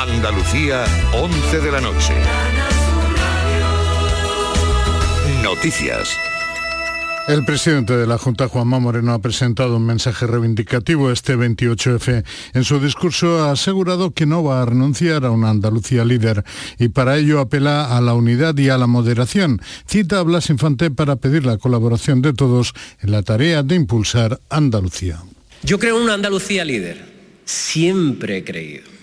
Andalucía, 11 de la noche. Noticias. El presidente de la Junta, Juanma Moreno, ha presentado un mensaje reivindicativo este 28F. En su discurso ha asegurado que no va a renunciar a una Andalucía líder y para ello apela a la unidad y a la moderación. Cita a Blas Infante para pedir la colaboración de todos en la tarea de impulsar Andalucía. Yo creo en una Andalucía líder. Siempre he creído.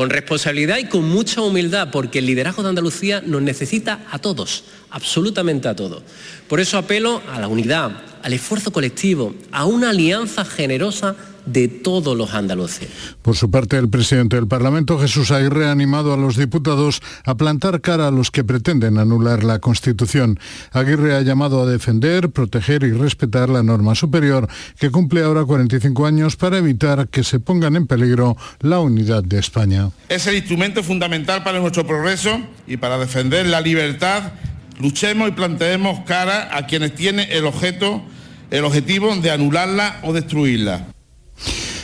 Con responsabilidad y con mucha humildad, porque el liderazgo de Andalucía nos necesita a todos, absolutamente a todos. Por eso apelo a la unidad, al esfuerzo colectivo, a una alianza generosa de todos los andaluces. Por su parte, el presidente del Parlamento, Jesús Aguirre, ha animado a los diputados a plantar cara a los que pretenden anular la Constitución. Aguirre ha llamado a defender, proteger y respetar la norma superior que cumple ahora 45 años para evitar que se pongan en peligro la unidad de España. Es el instrumento fundamental para nuestro progreso y para defender la libertad. Luchemos y planteemos cara a quienes tienen el objeto, el objetivo de anularla o destruirla.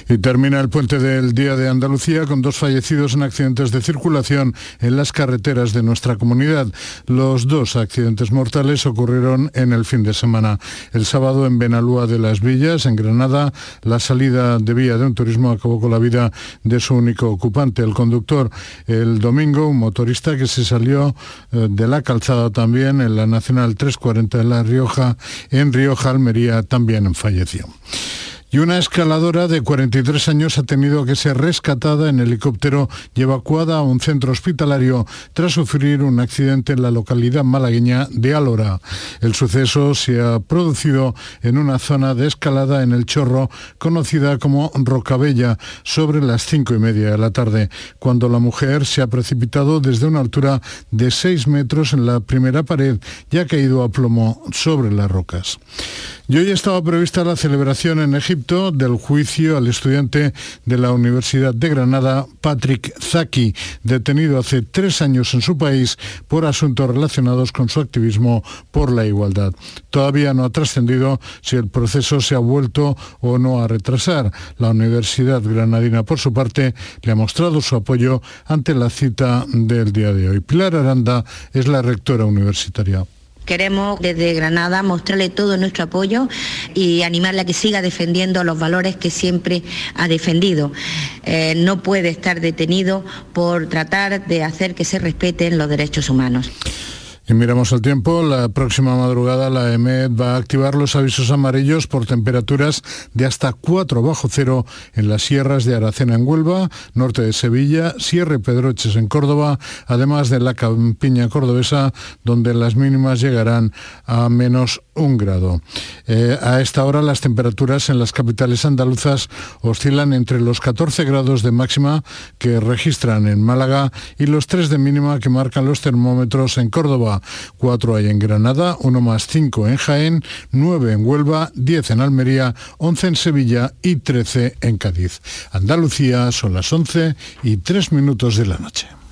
Y termina el puente del Día de Andalucía con dos fallecidos en accidentes de circulación en las carreteras de nuestra comunidad. Los dos accidentes mortales ocurrieron en el fin de semana. El sábado en Benalúa de las Villas, en Granada, la salida de vía de un turismo acabó con la vida de su único ocupante, el conductor. El domingo, un motorista que se salió eh, de la calzada también en la Nacional 340 de La Rioja, en Rioja, Almería, también falleció y una escaladora de 43 años ha tenido que ser rescatada en helicóptero y evacuada a un centro hospitalario tras sufrir un accidente en la localidad malagueña de Alora. El suceso se ha producido en una zona de escalada en el Chorro conocida como Rocabella sobre las cinco y media de la tarde, cuando la mujer se ha precipitado desde una altura de 6 metros en la primera pared y ha caído a plomo sobre las rocas. Y hoy estaba prevista la celebración en Egipto del juicio al estudiante de la Universidad de Granada, Patrick Zaki, detenido hace tres años en su país por asuntos relacionados con su activismo por la igualdad. Todavía no ha trascendido si el proceso se ha vuelto o no a retrasar. La Universidad Granadina, por su parte, le ha mostrado su apoyo ante la cita del día de hoy. Pilar Aranda es la rectora universitaria. Queremos desde Granada mostrarle todo nuestro apoyo y animarle a que siga defendiendo los valores que siempre ha defendido. Eh, no puede estar detenido por tratar de hacer que se respeten los derechos humanos. Y miramos el tiempo, la próxima madrugada la EMED va a activar los avisos amarillos por temperaturas de hasta 4 bajo cero en las sierras de Aracena en Huelva, norte de Sevilla, Sierra Pedroches en Córdoba, además de la campiña cordobesa, donde las mínimas llegarán a menos un grado. Eh, a esta hora las temperaturas en las capitales andaluzas oscilan entre los 14 grados de máxima que registran en Málaga y los 3 de mínima que marcan los termómetros en Córdoba. 4 hay en Granada, 1 más 5 en Jaén, 9 en Huelva, 10 en Almería, 11 en Sevilla y 13 en Cádiz. Andalucía son las 11 y 3 minutos de la noche.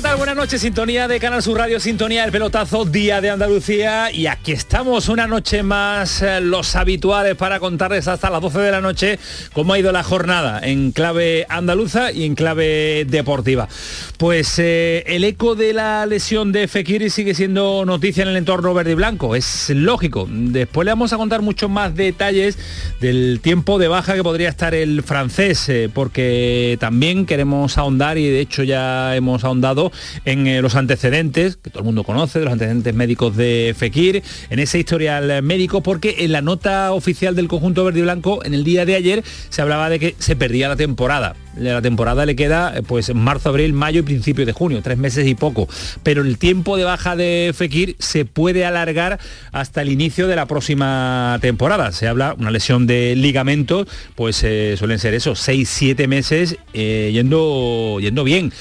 ¿Qué ¿qué tal? Buenas noches, sintonía de Canal Sur Radio, sintonía del pelotazo, Día de Andalucía y aquí estamos una noche más, eh, los habituales para contarles hasta las 12 de la noche cómo ha ido la jornada en clave andaluza y en clave deportiva. Pues eh, el eco de la lesión de Fekiri sigue siendo noticia en el entorno verde y blanco, es lógico. Después le vamos a contar muchos más detalles del tiempo de baja que podría estar el francés, eh, porque también queremos ahondar y de hecho ya hemos ahondado en eh, los antecedentes, que todo el mundo conoce, de los antecedentes médicos de Fekir, en ese historial médico, porque en la nota oficial del conjunto verde y blanco, en el día de ayer, se hablaba de que se perdía la temporada. La temporada le queda eh, pues marzo, abril, mayo y principio de junio, tres meses y poco. Pero el tiempo de baja de Fekir se puede alargar hasta el inicio de la próxima temporada. Se habla una lesión de ligamentos, pues eh, suelen ser esos seis, siete meses yendo, yendo bien.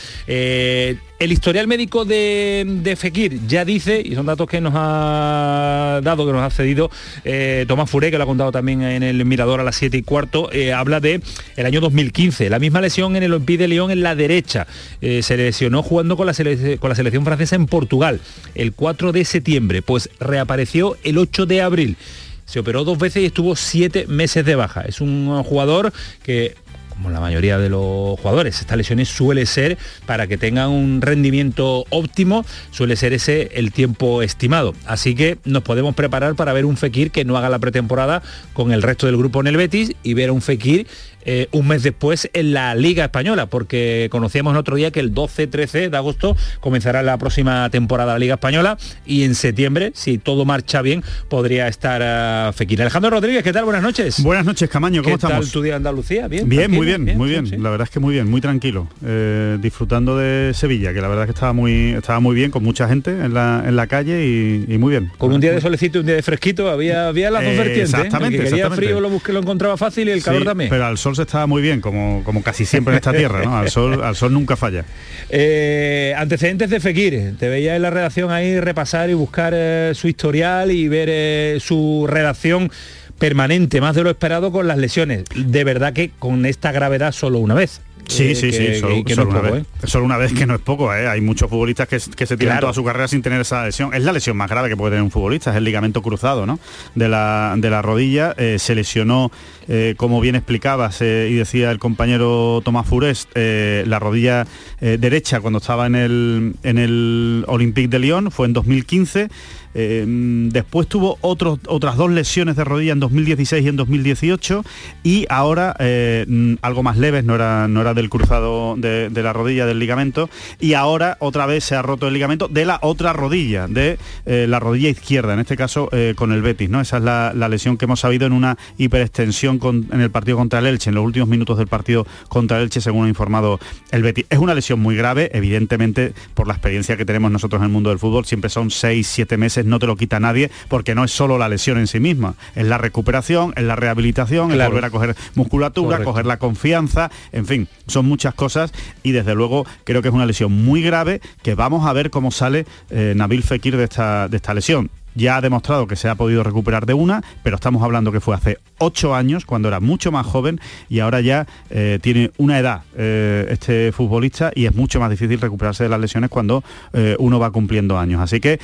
El historial médico de, Fekir ya dice, y son datos que nos ha dado, que nos ha cedido eh, Tomás Furé, que lo ha contado también en el Mirador a las 7 y cuarto, eh, habla de el año 2015, la misma lesión en el Olympique de Lyon en la derecha. Eh, se lesionó jugando con la, con la selección francesa en Portugal el 4 de septiembre, pues reapareció el 8 de abril se operó dos veces y estuvo siete meses de baja. Es un jugador que como la mayoría de los jugadores. Estas lesiones suele ser para que tengan un rendimiento óptimo, suele ser ese el tiempo estimado. Así que nos podemos preparar para ver un Fekir que no haga la pretemporada con el resto del grupo en el Betis y ver a un Fekir eh, un mes después en la Liga Española, porque conocíamos el otro día que el 12-13 de agosto comenzará la próxima temporada de la Liga Española y en septiembre, si todo marcha bien, podría estar uh, Fekir. Alejandro Rodríguez, ¿qué tal? Buenas noches. Buenas noches, Camaño, ¿cómo ¿Qué estamos? tal tu día en Andalucía? Bien, bien muy bien, muy bien. La verdad es que muy bien, muy tranquilo. Eh, disfrutando de Sevilla, que la verdad es que estaba muy, estaba muy bien, con mucha gente en la, en la calle y, muy bien. Con un día de solecito y un día de fresquito, había, había las dos Eh, vertientes. ¿eh? exactamente, El que quería exactamente. frío lo busqué, lo encontraba fácil y el calor Sí, también. Pero al sol se estaba muy bien, como, como casi siempre en esta tierra, ¿no? Al sol, al sol nunca falla. Eh, antecedentes de Fekir, te veía en la redacción ahí repasar y buscar su historial y ver su redacción permanente, más de lo esperado con las lesiones. De verdad que con esta gravedad solo una vez. Sí, Eh, sí, que- sí, solo, que- que solo no es una poco, vez. Solo una vez que no es poco, ¿eh? Hay muchos futbolistas que, que se tiran Claro. toda su carrera sin tener esa lesión. Es la lesión más grave que puede tener un futbolista, es el ligamento cruzado, ¿no? De la, de la rodilla. Eh, se lesionó, eh, como bien explicabas eh, y decía el compañero Tomás Furest, eh, la rodilla eh, derecha cuando estaba en el, en el Olympique de Lyon, fue en 2015. Mm, después tuvo otras dos lesiones de rodilla en 2016 y en 2018 y ahora eh, mm, algo más leves, no era, no era del cruzado de, la rodilla del ligamento y ahora otra vez se ha roto el ligamento de la otra rodilla, de eh, la rodilla izquierda, en este caso eh, con el Betis. ¿no? Esa es la, lesión que hemos sabido en una hiperextensión en el partido contra el Elche, en los últimos minutos del partido contra el Elche, según ha informado el Betis. Es una lesión muy grave, evidentemente, por la experiencia que tenemos nosotros en el mundo del fútbol, siempre son 6, 7 meses, no te lo quita nadie, porque no es solo la lesión en sí misma, es la recuperación, es la rehabilitación, Claro. es volver a coger musculatura, Correcto. coger la confianza, en fin, son muchas cosas y desde luego creo que es una lesión muy grave que vamos a ver cómo sale eh, Nabil Fekir de esta, de esta lesión. Ya ha demostrado que se ha podido recuperar de una, pero estamos hablando que fue hace ocho años, cuando era mucho más joven, y ahora ya eh, tiene una edad eh, este futbolista y es mucho más difícil recuperarse de las lesiones cuando eh, uno va cumpliendo años. Así que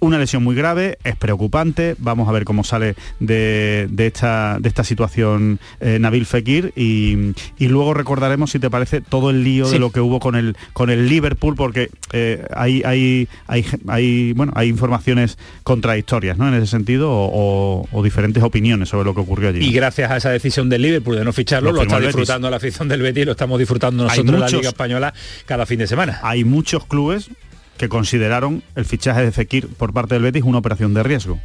una lesión muy grave, es preocupante, vamos a ver cómo sale de, de esta, de esta situación eh, Nabil Fekir y, y luego recordaremos, si te parece, todo el lío Sí. de lo que hubo con el, con el Liverpool, porque eh, hay, hay, hay, hay, bueno, hay informaciones contradictorias ¿no? en ese sentido o, o- o diferentes opiniones sobre lo que ocurrió allí. Y gracias a esa decisión del Liverpool de no ficharlo, Lo está disfrutando la afición del Betis, lo estamos disfrutando nosotros en la muchos- Liga Española cada fin de semana. Hay muchos clubes que consideraron el fichaje de Fekir por parte del Betis una operación de riesgo.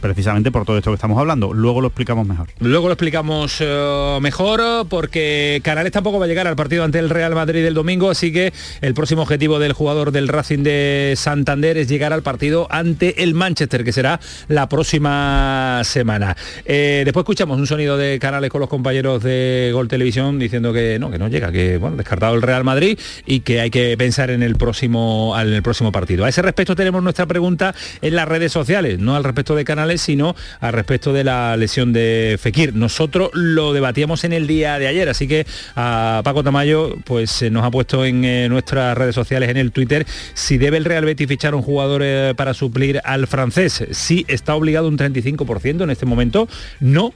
Precisamente por todo esto que estamos hablando. Luego lo explicamos mejor. Luego lo explicamos eh, mejor porque Canales tampoco va a llegar al partido ante el Real Madrid el domingo, así que el próximo objetivo del jugador del Racing de Santander es llegar al partido ante el Manchester, que será la próxima semana. Eh, después escuchamos un sonido de Canales con los compañeros de Gol Televisión diciendo que no, que no llega, que bueno, descartado el Real Madrid y que hay que pensar en el próximo, en el próximo partido. A ese respecto tenemos nuestra pregunta en las redes sociales, no al respecto de Canales, sino al respecto de la lesión de Fekir. Nosotros lo debatíamos en el día de ayer, así que a Paco Tamayo pues nos ha puesto en eh, nuestras redes sociales, en el Twitter, si debe el Real Betis fichar un jugador eh, para suplir al francés. Si está obligado un 35% en este momento, no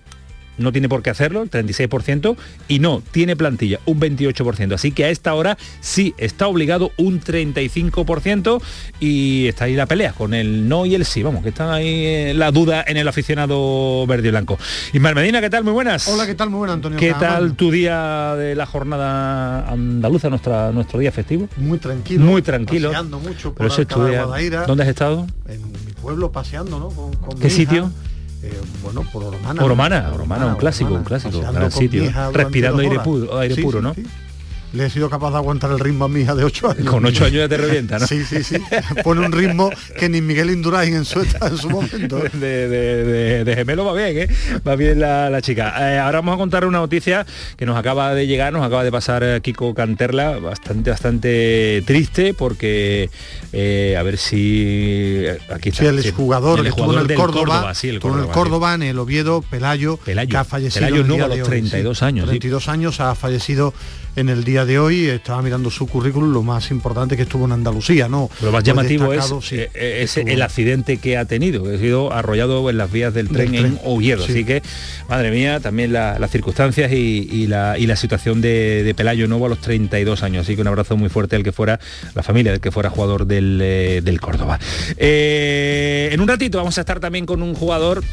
no tiene por qué hacerlo, el 36%, y no, tiene plantilla, un 28%. Así que a esta hora sí está obligado un 35% y está ahí la pelea con el no y el sí. Vamos, que está ahí eh, la duda en el aficionado verde y blanco. Ismael Medina, ¿qué tal? Muy buenas. Hola, ¿qué tal? Muy buenas, Antonio. ¿Qué tal tu día de la jornada andaluza, nuestra, nuestro día festivo? Muy tranquilo. Muy tranquilo. Paseando mucho por Pero tu día... ¿Dónde has estado? En mi pueblo paseando, ¿no? Con, ¿Qué sitio? Eh, bueno, por Oromana. Oromana, Oromana, un clásico, un clásico, gran sitio. Respirando aire puro, aire puro ¿no? Le he sido capaz de aguantar el ritmo a mi hija de 8 años. Con 8 años ya te revienta, ¿no? Sí, sí, sí. Pone un ritmo que ni Miguel Indurain en su, en su momento. De, de, de, gemelo va bien, ¿eh? Va bien la, chica. Eh, ahora vamos a contar una noticia que nos acaba de llegar, nos acaba de pasar eh, Kiko Canterla, bastante, bastante triste, porque eh, a ver si aquí está. Sí, el jugador, el estuvo en el Córdoba, sí, el Córdoba, en el Córdoba, en el Oviedo, Pelayo, Pelayo que ha fallecido. Pelayo no, a los 32 años. 32 años ha fallecido en el día de hoy. Estaba mirando su currículum, lo más importante que estuvo en Andalucía, ¿no? Lo más llamativo es, eh, eh, el accidente que ha tenido, que ha sido arrollado en las vías del tren, en Oviedo. Así que, madre mía, también las circunstancias y, la, situación de, Pelayo Novo a los 32 años. Así que un abrazo muy fuerte al que fuera, la familia del que fuera jugador del, eh, Córdoba. en un ratito vamos a estar también con un jugador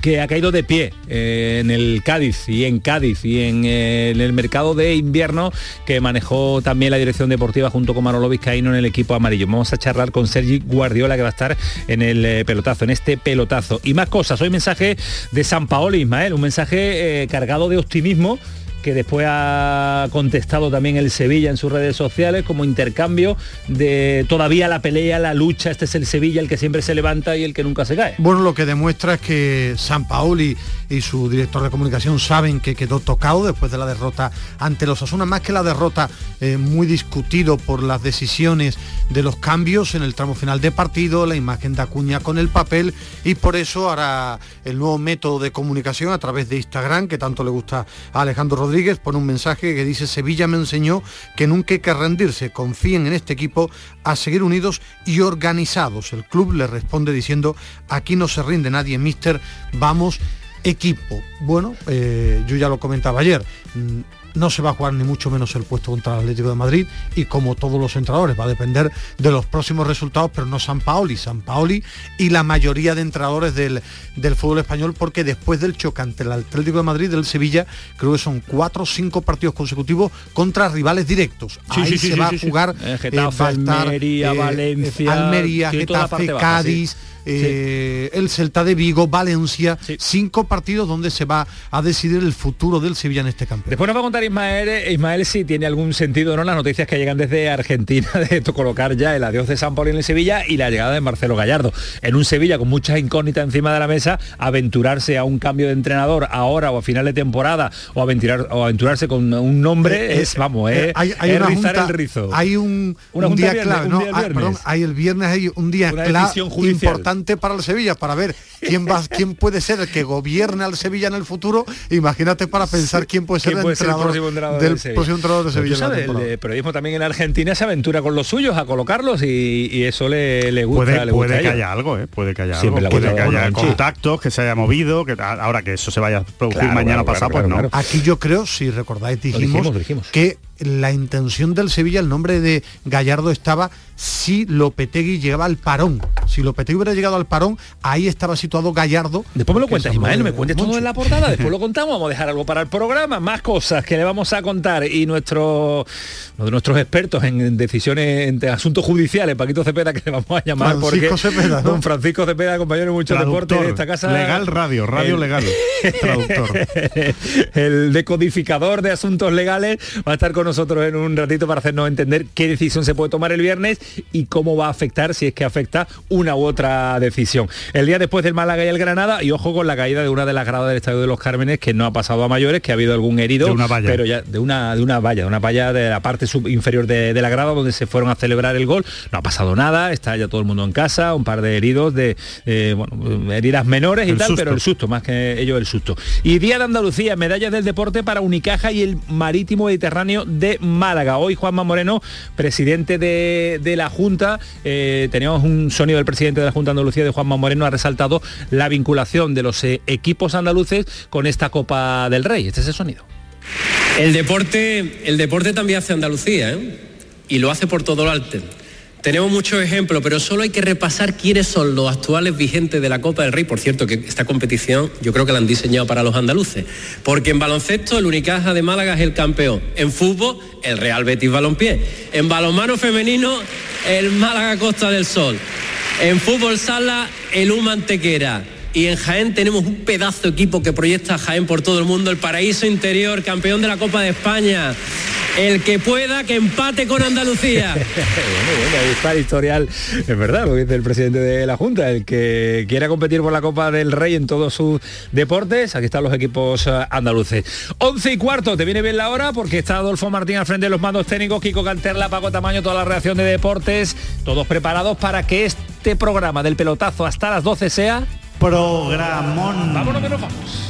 que ha caído de pie eh, en el Cádiz y en Cádiz y en, eh, el mercado de invierno que manejó también la dirección deportiva junto con Manolo Vizcaíno en el equipo amarillo. Vamos a charlar con Sergi Guardiola que va a estar en el eh, pelotazo, en este pelotazo. Y más cosas, hoy mensaje de San Paolo Ismael, un mensaje cargado de optimismo que después ha contestado también el Sevilla en sus redes sociales como intercambio de todavía la pelea, la lucha, este es el Sevilla el que siempre se levanta y el que nunca se cae. Bueno, lo que demuestra es que San Paoli y su director de comunicación saben que quedó tocado después de la derrota ante los Asuna, más que la derrota eh, muy discutido por las decisiones de los cambios en el tramo final de partido, la imagen de Acuña con el papel y por eso ahora el nuevo método de comunicación a través de Instagram que tanto le gusta a Alejandro Rodríguez Rodríguez pone un mensaje que dice Sevilla me enseñó que nunca hay que rendirse, confíen en este equipo a seguir unidos y organizados. El club le responde diciendo aquí no se rinde nadie, mister, vamos equipo. Bueno, eh, yo ya lo comentaba ayer, mm, no se va a jugar ni mucho menos el puesto contra el Atlético de Madrid y como todos los entrenadores va a depender de los próximos resultados, pero no San Paoli, San Paoli y la mayoría de entrenadores del, del fútbol español porque después del choque ante el Atlético de Madrid del Sevilla creo que son cuatro o cinco partidos consecutivos contra rivales directos. Ahí se va a jugar eh, Getafe, Almería, eh, Valencia, Almería, Getafe, Cádiz. Eh, el Celta de Vigo, Valencia, cinco partidos donde se va a decidir el futuro del Sevilla en este campeonato. Después nos va a contar Ismael, eh, Ismael si tiene algún sentido no las noticias que llegan desde Argentina de colocar ya el adiós de San Paulo en el Sevilla y la llegada de Marcelo Gallardo. En un Sevilla con muchas incógnitas encima de la mesa, aventurarse a un cambio de entrenador ahora o a final de temporada o, aventurar, o aventurarse con un nombre eh, es, vamos, hay, hay el rizo. Hay un, día clave, no, ah, perdón, hay el viernes hay un día clave importante para el Sevilla, para ver quién va, quién puede ser el que gobierne al Sevilla en el futuro. Imagínate para pensar quién puede ser, el, entrenador del, próximo entrenador de Sevilla. Sabes, el periodismo también en Argentina se aventura con los suyos a colocarlos y, eso le, le gusta. Puede, puede que haya algo, ¿eh? puede que haya algo. Puede que haya contactos, que se haya movido, que ahora que eso se vaya a producir mañana pasado, pues no. Aquí yo creo, si recordáis, dijimos, que la intención del Sevilla, el nombre de Gallardo estaba si Lopetegui llegaba al parón. Si Lopetegui hubiera llegado al parón, ahí estaba situado Gallardo. Después me lo cuentas, Ismael, me cuentes todo en la portada, después lo contamos, vamos a dejar algo para el programa, más cosas que le vamos a contar y nuestro, uno de nuestros expertos en decisiones, en asuntos judiciales, Paquito Cepeda, que le vamos a llamar Francisco Cepeda, don Francisco Cepeda, compañero de mucho deporte de esta casa. Legal Radio, radio legal, traductor. el decodificador de asuntos legales va a estar con nosotros en un ratito para hacernos entender qué decisión se puede tomar el viernes y cómo va a afectar, si es que afecta una u otra decisión. El día después del Málaga y el Granada, y ojo con la caída de una de las gradas del Estadio de los Cármenes, que no ha pasado a mayores, que ha habido algún herido, De una valla. pero ya de una, de una valla, de una valla de la parte sub- inferior de, de la grada donde se fueron a celebrar el gol. No ha pasado nada, está ya todo el mundo en casa, un par de heridos de eh, bueno, heridas menores y El tal, susto. pero el susto, más que ello el susto. Y Día de Andalucía, medallas del deporte para Unicaja y el Marítimo Mediterráneo de Málaga. Hoy Juanma Moreno, presidente de, de la Junta, eh, teníamos un sonido del presidente de la Junta Andalucía, de Juanma Moreno, ha resaltado la vinculación de los eh, equipos andaluces con esta Copa del Rey. Este es el sonido. El deporte, el deporte también hace Andalucía, ¿eh? Y lo hace por todo lo alto. Tenemos muchos ejemplos, pero solo hay que repasar quiénes son los actuales vigentes de la Copa del Rey. Por cierto, que esta competición yo creo que la han diseñado para los andaluces. Porque en baloncesto el Unicaja de Málaga es el campeón. En fútbol, el Real Betis Balompié. En balonmano femenino, el Málaga Costa del Sol. En fútbol sala, el U Mantequera. Y en Jaén tenemos un pedazo de equipo que proyecta Jaén por todo el mundo, el Paraíso Interior, campeón de la Copa de España. El que pueda, que empate con Andalucía. bueno, bueno, ahí está el historial. Es verdad lo que dice el presidente de la Junta, el que quiera competir por la Copa del Rey en todos sus deportes. Aquí están los equipos eh, andaluces. 11 y cuarto, te viene bien la hora porque está Adolfo Martín al frente de los mandos técnicos, Kiko Canterla, Paco Tamaño, toda la reacción de deportes, todos preparados para que este programa del pelotazo hasta las 12 sea... Programón. Vámonos que nos vamos.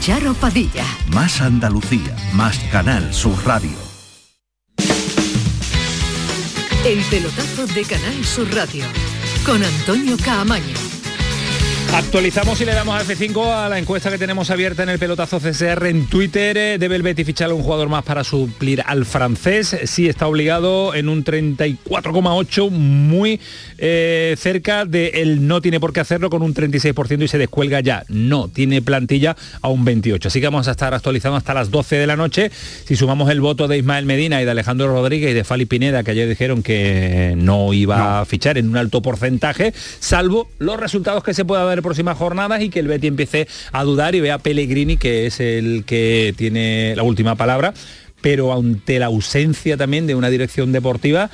Charo Padilla. Más Andalucía, más Canal Sur Radio. El pelotazo de Canal Sur Radio, con Antonio Caamaño. Actualizamos y le damos a F5 a la encuesta que tenemos abierta en el pelotazo CSR en Twitter. Eh, ¿Debe el Betis fichar a un jugador más para suplir al francés? Sí, está obligado en un 34,8, muy eh, cerca de él no tiene por qué hacerlo con un 36% y se descuelga ya. No, tiene plantilla a un 28. Así que vamos a estar actualizando hasta las 12 de la noche. Si sumamos el voto de Ismael Medina y de Alejandro Rodríguez y de Fali Pineda, que ayer dijeron que no iba a fichar en un alto porcentaje, salvo los resultados que se pueda dar próximas jornadas y que el Betty empiece a dudar y vea a Pellegrini, que es el que tiene la última palabra, pero ante la ausencia también de una dirección deportiva,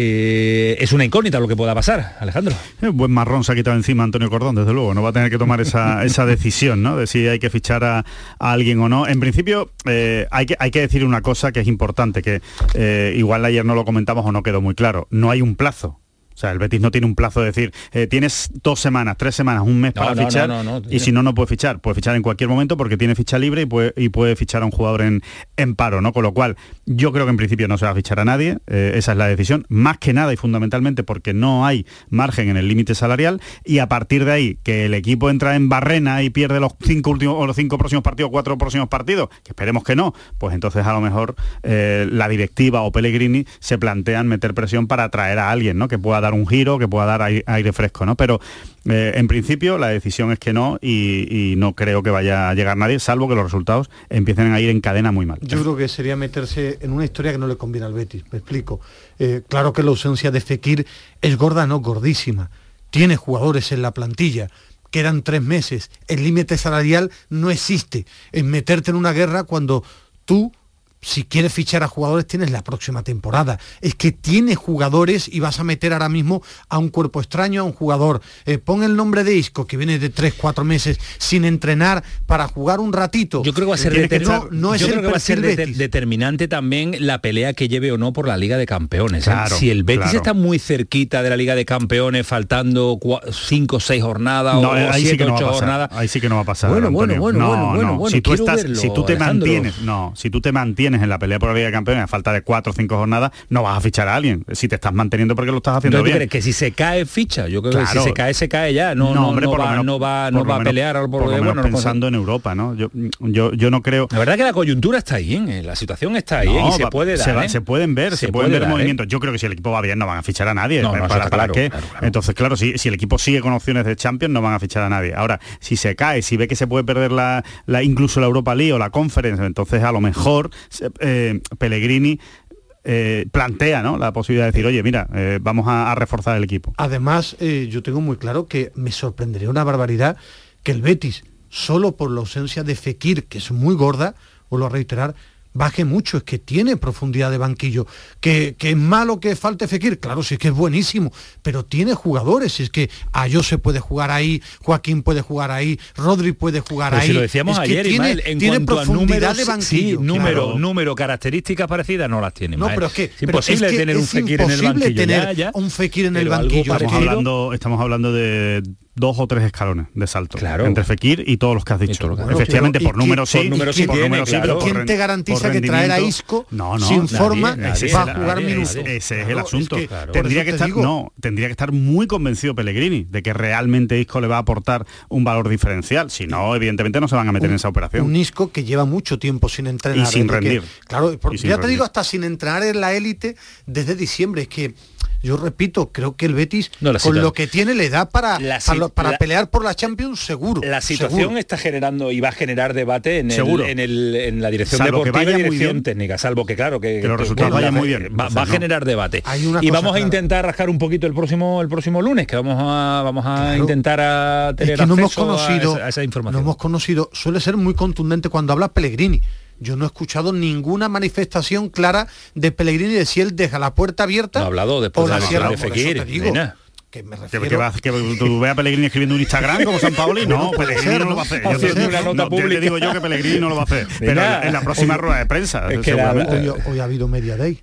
eh, es una incógnita lo que pueda pasar, Alejandro. Un buen marrón se ha quitado encima Antonio Cordón, desde luego. No va a tener que tomar esa, esa decisión, ¿no? De si hay que fichar a, a alguien o no. En principio, eh, hay, que, hay que decir una cosa que es importante, que eh, igual ayer no lo comentamos o no quedó muy claro. No hay un plazo. O sea, el Betis no tiene un plazo de decir, eh, tienes dos semanas, tres semanas, un mes No, para no, fichar no, no, no, y si no, no puede fichar. Puede fichar en cualquier momento porque tiene ficha libre y puede, y puede fichar a un jugador en, en paro, ¿no? Con lo cual, yo creo que en principio no se va a fichar a nadie, eh, esa es la decisión, más que nada y fundamentalmente porque no hay margen en el límite salarial y a partir de ahí que el equipo entra en barrena y pierde los cinco últimos o los cinco próximos partidos, cuatro próximos partidos, que esperemos que no, pues entonces a lo mejor eh, la directiva o Pellegrini se plantean meter presión para atraer a alguien, ¿no? Que pueda dar un giro, que pueda dar aire, fresco, ¿no? Pero eh, en principio la decisión es que no y, no creo que vaya a llegar nadie, salvo que los resultados empiecen a ir en cadena muy mal. Yo creo que sería meterse en una historia que no le conviene al Betis, me explico. Eh, claro que la ausencia de Fekir es gorda, no gordísima. Tiene jugadores en la plantilla, quedan tres meses, el límite salarial no existe. En meterte en una guerra cuando tú si quieres fichar a jugadores tienes la próxima temporada. Es que tiene jugadores y vas a meter ahora mismo a un cuerpo extraño, a un jugador. Eh, pon el nombre de Isco, que viene de 3, 4 meses sin entrenar para jugar un ratito. Yo creo que va a ser, Tiene que deter- no, no es creo que va a ser Betis. determinante también la pelea que lleve o no por la Liga de Campeones. ¿eh? Claro, si el Betis claro. está muy cerquita de la Liga de Campeones, faltando 5 o 6 jornadas No, o ahí sí 7 que no va 8 a pasar. jornadas. Ahí sí que no va a pasar. Bueno, bueno, bueno, no, bueno, bueno, no. bueno, si tú estás, verlo, si tú te Alejandro. mantienes, no, si tú te mantienes en la pelea por la Liga de Campeones a falta de cuatro o cinco jornadas, no vas a fichar a alguien. Si te estás manteniendo porque lo estás haciendo Entonces, ¿tú bien. crees que si se cae ficha? Yo creo que si se cae, se cae ya. No, no, hombre, no por va, menos- no va, no va a pelear por, por lo bueno, menos no pensando en Europa, ¿no? Yo, yo, yo no creo. La verdad que la coyuntura está ahí, ¿eh? la situación está ahí ¿eh? Y se va- puede dar. se, va- ¿eh? se pueden ver, se, pueden puede ver dar, ¿eh? movimientos. Yo creo que si el equipo va bien no van a fichar a nadie. ¿Para- para qué? Entonces, claro, si, si el equipo sigue con opciones de Champions no van a fichar a nadie. Ahora, si se cae, si ve que se puede perder la, la- incluso la Europa League o la Conference, entonces a lo mejor eh, Pellegrini eh, plantea ¿no? la posibilidad de decir, oye, mira, eh, vamos a, reforzar el equipo. Además, yo tengo muy claro que me sorprendería una barbaridad que el Betis, solo por la ausencia de Fekir, que es muy gorda, vuelvo a reiterar, baje mucho, es que tiene profundidad de banquillo. Que, que es malo que falte Fekir, claro, sí es que es buenísimo, pero tiene jugadores, es que Ayo se puede jugar ahí, Joaquín puede jugar ahí, Rodri puede jugar Pero ahí. si lo decíamos Es que ayer, tiene, en tiene cuanto a profundidad números, de sí, banquillo. número, claro. número, características parecidas no las tiene. No, pero es que es pero imposible es que tener un Fekir en el imposible banquillo. tener ya, ya. un Fekir en el Pero banquillo. Estamos parecido- hablando, estamos hablando de dos o tres escalones de salto Claro. entre Fekir y todos los que has dicho. todo lo que has Efectivamente, dicho. por ¿Y quién- números sí, por números sí por tiene, números sí, claro. ¿Quién te garantiza que traer a Isco no, no, sin nadie, forma nadie, va ese a es el- jugar ese- minutos? Ese es el asunto. es que, claro, por tendría que te estar, digo. no, tendría que estar muy convencido Pellegrini de que realmente Isco le va a aportar un valor diferencial. Si no, evidentemente no se van a meter en esa operación. Un Isco que lleva mucho tiempo sin entrenar. Y sin que- rendir. claro, por- Y sin ya te digo, hasta sin entrenar en la élite desde diciembre. Es que yo repito, creo que el Betis, No, con lo que tiene, le da para, La para, sit- para la- pelear por la Champions seguro. La situación seguro. está generando y va a generar debate en, el- en, el- en la dirección Salvo deportiva y dirección bien. técnica, salvo que claro que, Que los resultados vayan muy bien. Va, a no. generar debate. Y vamos a intentar rascar un poquito el próximo el próximo lunes, que vamos a vamos a Claro. intentar a tener es que no hemos a conocido, esa- a esa no información. hemos conocido, suele ser muy contundente cuando habla Pellegrini. Yo no he escuchado ninguna manifestación clara de Pellegrini de si él deja la puerta abierta No ha hablado después o de la cierra. de Por eso Fekir, te digo, nena. que me refiero... que va- que tú veas a Pellegrini escribiendo un Instagram como San Paoli, no, Pellegrini ser, no lo va a hacer. Yo te- no, yo digo yo que Pellegrini no lo va a hacer. Pero en, en la próxima Hoy- rueda de prensa, es que la-. Hoy, hoy ha habido media day.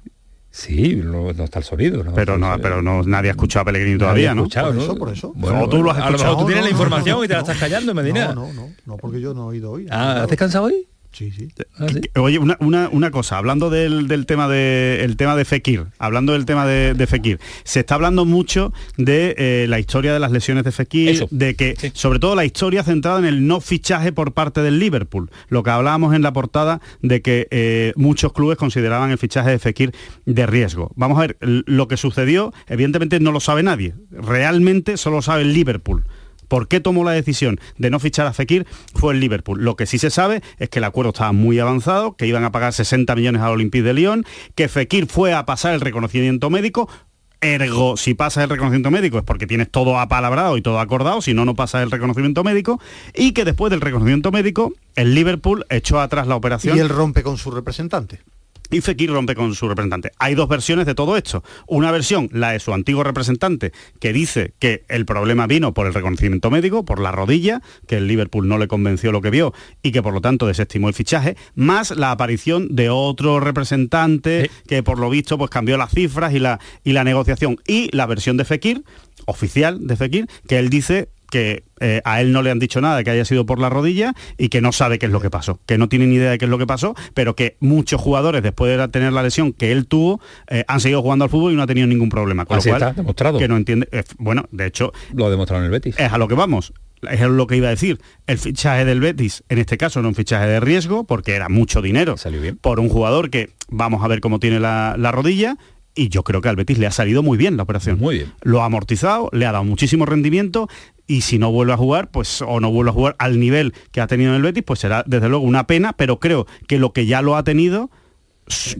Sí, no, no está el sonido. No, Pero no, pero no, nadie ha escuchado a Pellegrini Nadie todavía, ha ¿no? escuchado, Por eso, por eso. Bueno, tú lo has a lo mejor escuchado. tú tienes la información no, y te la estás callando, Medina. No, no, no, no, porque yo no he oído hoy. Ah, ¿has descansado hoy? Sí, sí. Ah, sí. Oye, una, una, una cosa, hablando del, del tema de el tema de Fekir, hablando del tema de, de Fekir, se está hablando mucho de eh, la historia de las lesiones de Fekir, Eso. de que, Sí. sobre todo la historia centrada en el no fichaje por parte del Liverpool. Lo que hablábamos en la portada de que eh, muchos clubes consideraban el fichaje de Fekir de riesgo. Vamos a ver, lo que sucedió, evidentemente no lo sabe nadie. Realmente solo lo sabe el Liverpool. ¿Por qué tomó la decisión de no fichar a Fekir? Fue el Liverpool. Lo que sí se sabe es que el acuerdo estaba muy avanzado, que iban a pagar 60 millones al Olympique de Lyon, que Fekir fue a pasar el reconocimiento médico, Ergo, si pasas el reconocimiento médico es porque tienes todo apalabrado y todo acordado, si no, no pasas el reconocimiento médico, y que después del reconocimiento médico, el Liverpool echó atrás la operación Y él rompe con su representante. Y Fekir rompe con su representante. Hay dos versiones de todo esto. Una versión, la de su antiguo representante, que dice que el problema vino por el reconocimiento médico, por la rodilla, que el Liverpool no le convenció lo que vio y que por lo tanto desestimó el fichaje, más la aparición de otro representante que por lo visto pues cambió las cifras y la, y la negociación. Y la versión de Fekir, oficial de Fekir, que él dice que eh, a él no le han dicho nada que haya sido por la rodilla y que no sabe qué es lo que pasó, que no tiene ni idea de qué es lo que pasó, pero que muchos jugadores después de tener la lesión que él tuvo eh, han seguido jugando al fútbol y no ha tenido ningún problema. Con Así lo cual, está, demostrado. que no entiende. eh, bueno, de hecho, Lo ha demostrado en el Betis. es a lo que vamos. Es lo que iba a decir. El fichaje del Betis, en este caso, era un fichaje de riesgo, porque era mucho dinero Salió bien. por un jugador que vamos a ver cómo tiene la, la rodilla. y yo creo que al Betis le ha salido muy bien la operación. Muy bien. Lo ha amortizado, le ha dado muchísimo rendimiento y si no vuelve a jugar, pues o no vuelve a jugar al nivel que ha tenido en el Betis, pues será desde luego una pena, pero creo que lo que ya lo ha tenido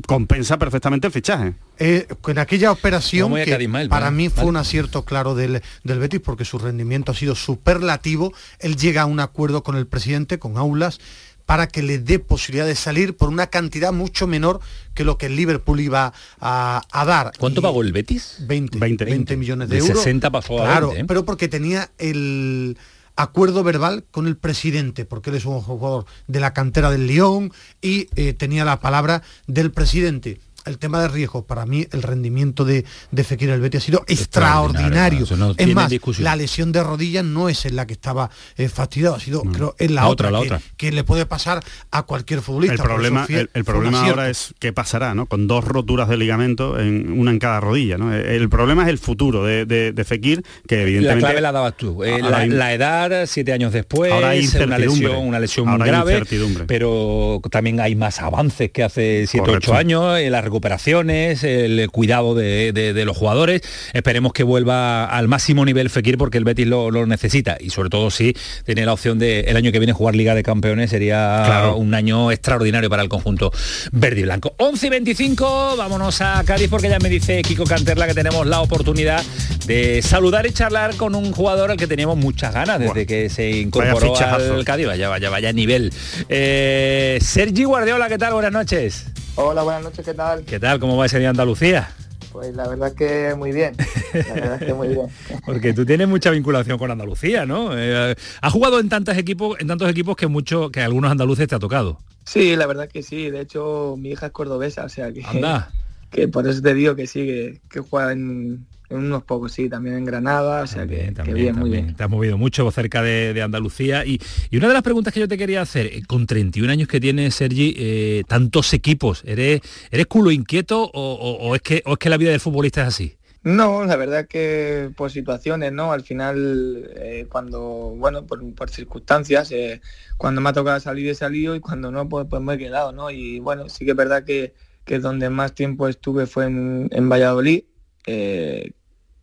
compensa perfectamente el fichaje. Eh, en aquella operación que para vale, mí fue vale. un acierto claro del, del Betis porque su rendimiento ha sido superlativo. Él llega a un acuerdo con el presidente, con Aulas, para que le dé posibilidad de salir por una cantidad mucho menor que lo que el Liverpool iba a, a dar. ¿Cuánto Y pagó el Betis? 20, 20, millones de, De euros. 60 pasó a Claro, 20, ¿eh? pero porque tenía el acuerdo verbal con el presidente, porque él es un jugador de la cantera del Lyon y eh, tenía la palabra del presidente. El tema de riesgos, para mí el rendimiento de, de Fekir el Betis ha sido extraordinario. no es más, discusión. la lesión de rodillas no es en la que estaba eh, fastidiado, ha sido, creo, en la, La otra, otra, la que, otra. que le puede pasar a cualquier futbolista. El problema, el, el problema ahora es qué pasará, ¿no? Con dos roturas de ligamento, en, una en cada rodilla, ¿no? El problema es el futuro de, de- de Fekir, que La evidentemente... clave la dabas tú. Eh, la, hay- la edad, siete años después, Ahora hay una lesión, una lesión Ahora muy hay grave, incertidumbre. pero también hay más avances que hace 7 Correcto. 8 años, las recuperaciones, el cuidado de, de- de los jugadores. Esperemos que vuelva al máximo nivel Fekir porque el Betis lo, lo necesita y sobre todo si tiene la opción de el año que viene jugar Liga de Campeones sería Claro. un año extraordinario para el conjunto verde y blanco. 11 y 25, vámonos a Cádiz porque ya me dice Kiko Canterla que tenemos la oportunidad de saludar y charlar con un jugador al que teníamos muchas ganas desde que se incorporó al Cádiz. Vaya, vaya, vaya nivel. Eh, Sergi Guardiola, ¿qué tal? Buenas noches. Hola, buenas noches, ¿qué tal? ¿Qué tal? ¿Cómo va ese día Andalucía? Pues la verdad que muy bien, la verdad que muy bien. Porque tú tienes mucha vinculación con Andalucía, ¿no? Eh, has jugado en tantos equipos, en tantos equipos que mucho, que algunos andaluces te ha tocado. Sí, la verdad que sí, de hecho mi hija es cordobesa, o sea que, Anda. que por eso te digo que sí, que, que juega en unos pocos, sí, también en Granada, o sea que, que También, bien, muy bien. Te has movido mucho cerca de, de Andalucía. Y, y una de las preguntas que yo te quería hacer, eh, con 31 años que tienes, Sergi, eh, tantos equipos, ¿eres, eres culo inquieto o, o- o es que, o es que la vida del futbolista es así? No, la verdad que por situaciones, ¿no? Al final, eh, cuando, bueno, por, por circunstancias, eh, cuando me ha tocado salir he salido y cuando no, pues, pues me he quedado, ¿no? Y bueno, sí que es verdad que, que donde más tiempo estuve fue en, en Valladolid. Eh,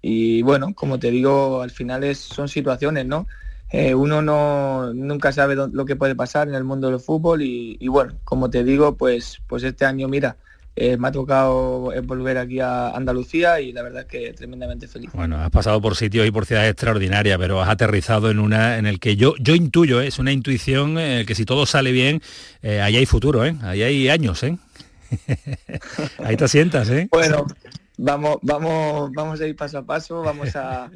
y bueno, como te digo, al final es, son situaciones, ¿no? Eh, uno no nunca sabe lo que puede pasar en el mundo del fútbol y, y bueno, como te digo, pues, pues este año, mira, eh, me ha tocado volver aquí a Andalucía y la verdad que tremendamente feliz. Bueno, has pasado por sitios y por ciudades extraordinarias, pero has aterrizado en una en el que yo yo intuyo, ¿eh? es una intuición que si todo sale bien, ahí hay futuro, ¿eh? ahí hay años, ¿eh? ahí te sientas, ¿eh? Bueno, vamos, vamos, vamos a ir paso a paso, vamos a,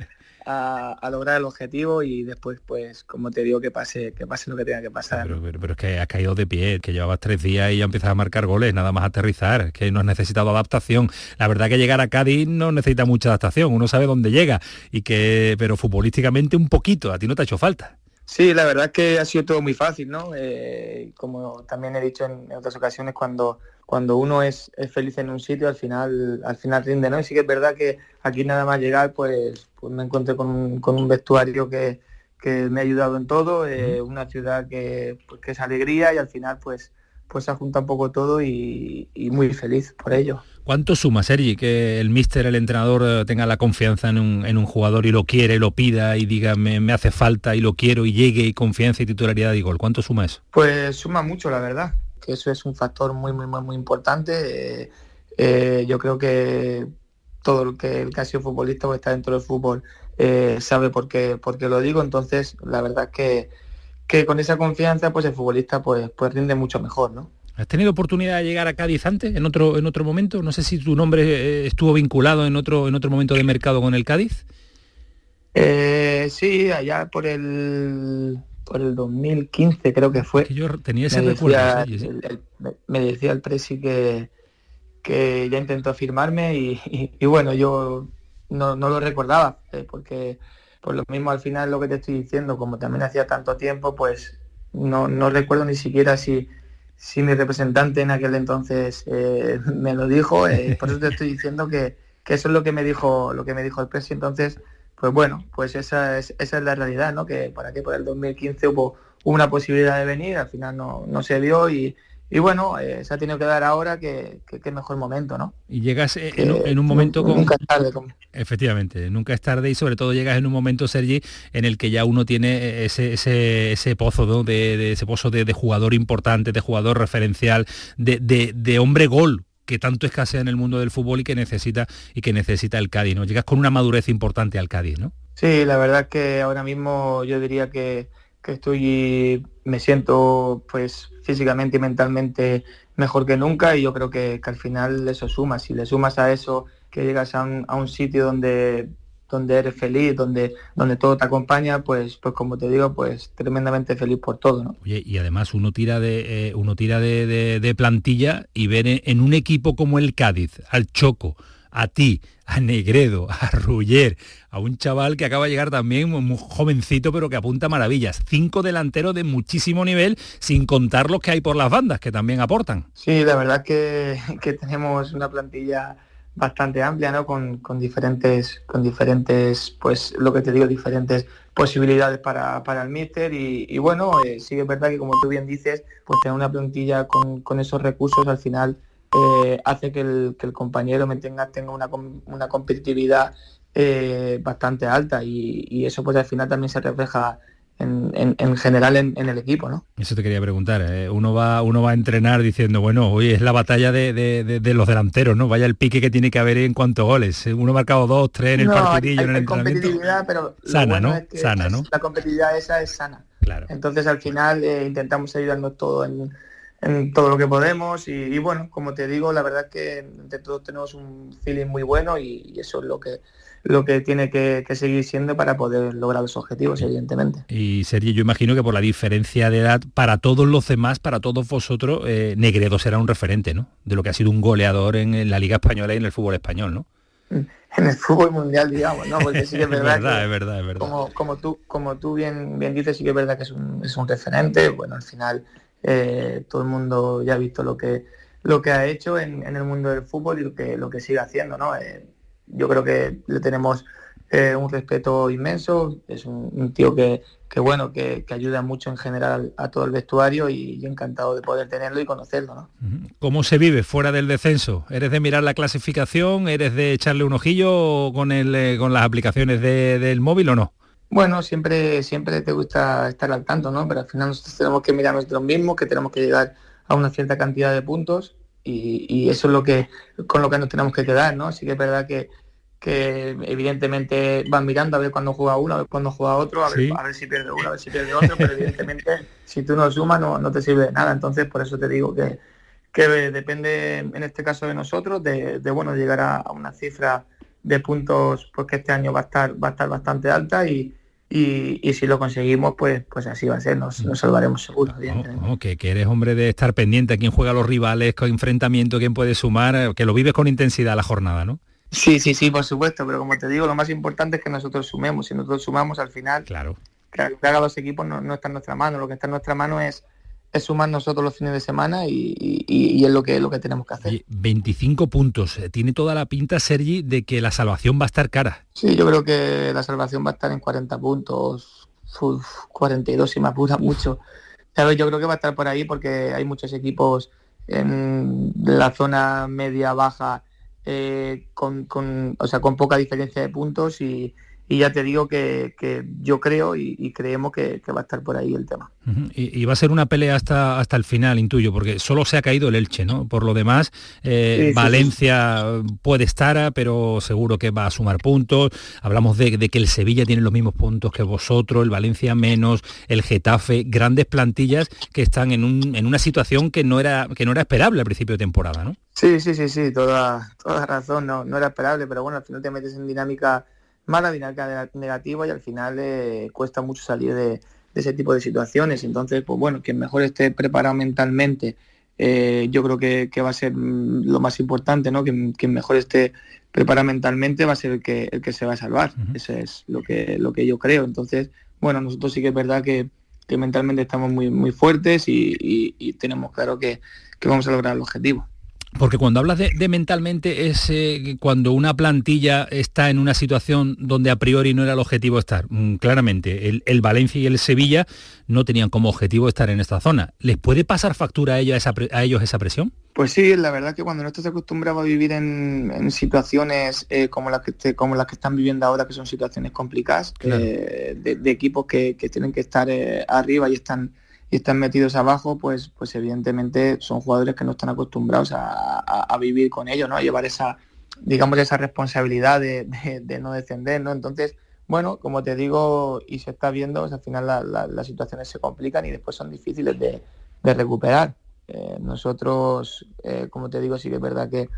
a- a lograr el objetivo y después, pues, como te digo, que pase, que pase lo que tenga que pasar. Pero, pero- pero es que has caído de pie, que llevabas tres días y ya empiezas a marcar goles, nada más aterrizar, que no has necesitado adaptación. La verdad que llegar a Cádiz no necesita mucha adaptación, uno sabe dónde llega, y que, pero futbolísticamente un poquito, a ti no te ha hecho falta. Sí, la verdad es que ha sido todo muy fácil, ¿no? Eh, como también he dicho en otras ocasiones, cuando, cuando uno es, es feliz en un sitio, al final, al final rinde, ¿no? Y sí que es verdad que aquí nada más llegar, pues, pues me encontré con un, con un vestuario que, que me ha ayudado en todo, eh, una ciudad que, pues, que es alegría y al final, pues, pues se junta un poco todo y, y muy feliz por ello. ¿Cuánto suma, Sergi, que el míster, el entrenador, eh, tenga la confianza en un, en un jugador y lo quiere, lo pida y diga me, me hace falta y lo quiero y llegue y confianza y titularidad y gol? ¿Cuánto suma eso? Pues suma mucho, la verdad, que eso es un factor muy, muy, muy, muy importante. Eh, eh, yo creo que todo el que, el que ha sido futbolista o está dentro del fútbol eh, sabe por qué, por qué lo digo. Entonces, la verdad es que, que con esa confianza, pues el futbolista pues, pues rinde mucho mejor, ¿no? ¿Has tenido oportunidad de llegar a Cádiz antes, en otro, en otro momento? No sé si tu nombre estuvo vinculado en otro, en otro momento de mercado con el Cádiz. Eh, sí, allá por el por el 2015 creo que fue. yo tenía ese me recuerdo, decía, sí, el- el- me- me decía el presi que, que ya intentó firmarme y, y- y bueno, yo no, no lo recordaba, eh, porque por lo mismo al final lo que te estoy diciendo, como también hacía tanto tiempo, pues no, no recuerdo ni siquiera si, si mi representante en aquel entonces eh, me lo dijo, eh, por eso te estoy diciendo que, que eso es lo que me dijo, lo que me dijo el presi, entonces pues bueno, pues esa es, esa es la realidad, ¿no? Que por aquí por el 2015 hubo una posibilidad de venir, al final no, no se dio y, y bueno, eh, se ha tenido que dar ahora que, que, mejor momento, ¿no? Y llegas en, un momento con... Nunca es tarde. Efectivamente, nunca es tarde y sobre todo llegas en un momento, Sergi, en el que ya uno tiene ese, ese, ese pozo, ¿no? de, ese pozo de, jugador importante, de jugador referencial, de, de, hombre gol, que tanto escasea en el mundo del fútbol y que necesita y que necesita el Cádiz, ¿no? Llegas con una madurez importante al Cádiz, ¿no? Sí, la verdad que ahora mismo yo diría que, que estoy, me siento pues físicamente y mentalmente mejor que nunca y yo creo que, al final eso suma. Si le sumas a eso que llegas a un, sitio donde donde eres feliz, donde, donde todo te acompaña, pues, pues como te digo, pues tremendamente feliz por todo, ¿no? Oye, y además uno tira de eh, uno tira de, plantilla y ver en un equipo como el Cádiz, al Choco, a ti, a Negredo, a Ruller, a un chaval que acaba de llegar también, muy jovencito, pero que apunta maravillas. Cinco delanteros de muchísimo nivel, sin contar los que hay por las bandas, que también aportan. Sí, la verdad que, que tenemos una plantilla bastante amplia, ¿no? Con, con, diferentes, con diferentes, pues lo que te digo, diferentes posibilidades para, para el míster y, bueno, eh, sí es verdad que como tú bien dices, pues tener una plantilla con, con esos recursos al final eh, hace que el, compañero me tenga, tenga una, una competitividad eh, bastante alta y, eso pues al final también se refleja en, general en, el equipo, ¿no? Eso te quería preguntar. ¿eh? Uno va uno va a entrenar diciendo, bueno, hoy es la batalla de, los delanteros, ¿no? Vaya el pique que tiene que haber en cuanto a goles. Uno ha marcado dos, tres en el partidillo, en el entrenamiento. pero sana, ¿no? sana, ¿no? La competitividad esa es sana. Claro. Entonces al final intentamos ayudarnos todo en en todo lo que podemos y, bueno, como te digo, la verdad que entre todos tenemos un feeling muy bueno y, eso es lo que lo que tiene que, seguir siendo para poder lograr los objetivos, evidentemente. Y Sergio, yo imagino que por la diferencia de edad, para todos los demás, para todos vosotros, eh, Negredo será un referente, ¿no? De lo que ha sido un goleador en, la Liga Española y en el fútbol español, ¿no? En el fútbol mundial, digamos, ¿no? Porque sí que es verdad, es verdad, es verdad, Como, como tú, como tú bien, bien dices, sí que es verdad que es un, es un referente. Bueno, al final eh, todo el mundo ya ha visto lo que, lo que ha hecho en, el mundo del fútbol y lo que, lo que sigue haciendo. ¿no? Eh, yo creo que le tenemos eh, un respeto inmenso, es un, tío que, que bueno, que, ayuda mucho en general a todo el vestuario y, encantado de poder tenerlo y conocerlo. ¿no? ¿Cómo se vive fuera del descenso? ¿Eres de mirar la clasificación? ¿Eres de echarle un ojillo con, el, con las aplicaciones del móvil o no? Bueno, siempre, siempre te gusta estar al tanto, ¿no? Pero al final nosotros tenemos que mirar nosotros mismos, que tenemos que llegar a una cierta cantidad de puntos y, eso es lo que con lo que nos tenemos que quedar, ¿no? Sí que es verdad que, que evidentemente van mirando a ver cuándo juega uno, a ver cuándo juega otro, a ver, a ver si pierde uno, a ver si pierde otro, pero evidentemente si tú no sumas no, no te sirve de nada. Entonces por eso te digo que, que depende en este caso de nosotros, de, bueno, llegar a una cifra de puntos pues que este año va a estar va a estar bastante alta y, y, si lo conseguimos pues pues así va a ser nos, nos salvaremos seguro que, eres hombre de estar pendiente a quién juega los rivales con enfrentamiento quién puede sumar que lo vives con intensidad la jornada no sí sí sí por supuesto pero como te digo lo más importante es que nosotros sumemos. Si nosotros sumamos al final claro. que haga los equipos no, no está en nuestra mano. Lo que está en nuestra mano es es sumar nosotros los fines de semana y, es lo que, lo que tenemos que hacer. 25 puntos. Eh, tiene toda la pinta, Sergi, de que la salvación va a estar cara. Sí, yo creo que la salvación va a estar en 40 puntos, 42 si me apura mucho. Yo creo que va a estar por ahí porque hay muchos equipos en la zona media-baja eh, con, o sea, con poca diferencia de puntos y, y ya te digo que, yo creo y, creemos que, va a estar por ahí el tema. y, va a ser una pelea hasta, hasta el final, intuyo, porque solo se ha caído el Elche, ¿no? Por lo demás, eh, Valencia puede estar, pero seguro que va a sumar puntos. Hablamos de, que el Sevilla tiene los mismos puntos que vosotros, el Valencia menos, el Getafe, grandes plantillas que están en, un, en una situación que no, era, que no era esperable al principio de temporada, ¿no? Sí, sí, sí, sí, toda, toda razón, no, no era esperable, pero bueno, al final te metes en dinámica mala dinámica negativa y al final eh, cuesta mucho salir de, ese tipo de situaciones. Entonces, pues bueno, quien mejor esté preparado mentalmente, eh, yo creo que, va a ser mm, lo más importante, ¿no? Quien, mejor esté preparado mentalmente va a ser el que, el que se va a salvar. Eso es lo que, lo que yo creo. Entonces, bueno, nosotros sí que es verdad que, mentalmente estamos muy, muy fuertes y, tenemos claro que, que vamos a lograr el objetivo. Porque cuando hablas de, mentalmente es eh, cuando una plantilla está en una situación donde a priori no era el objetivo estar. Mm, claramente, el, Valencia y el Sevilla no tenían como objetivo estar en esta zona. ¿Les puede pasar factura a ellos esa, a ellos esa presión? Pues sí, la verdad que cuando no estás acostumbrado a vivir en, situaciones eh, como, las que como las que están viviendo ahora, que son situaciones complicadas, eh, de, equipos que, tienen que estar arriba y están y están metidos abajo, pues, pues evidentemente son jugadores que no están acostumbrados a, vivir con ello, ¿no? A llevar esa, digamos, esa responsabilidad de, no descender, ¿no? Entonces, bueno, como te digo, y se está viendo, al final las situaciones se complican y después son difíciles de, recuperar. Eh, nosotros, eh, como te digo, sí que es verdad que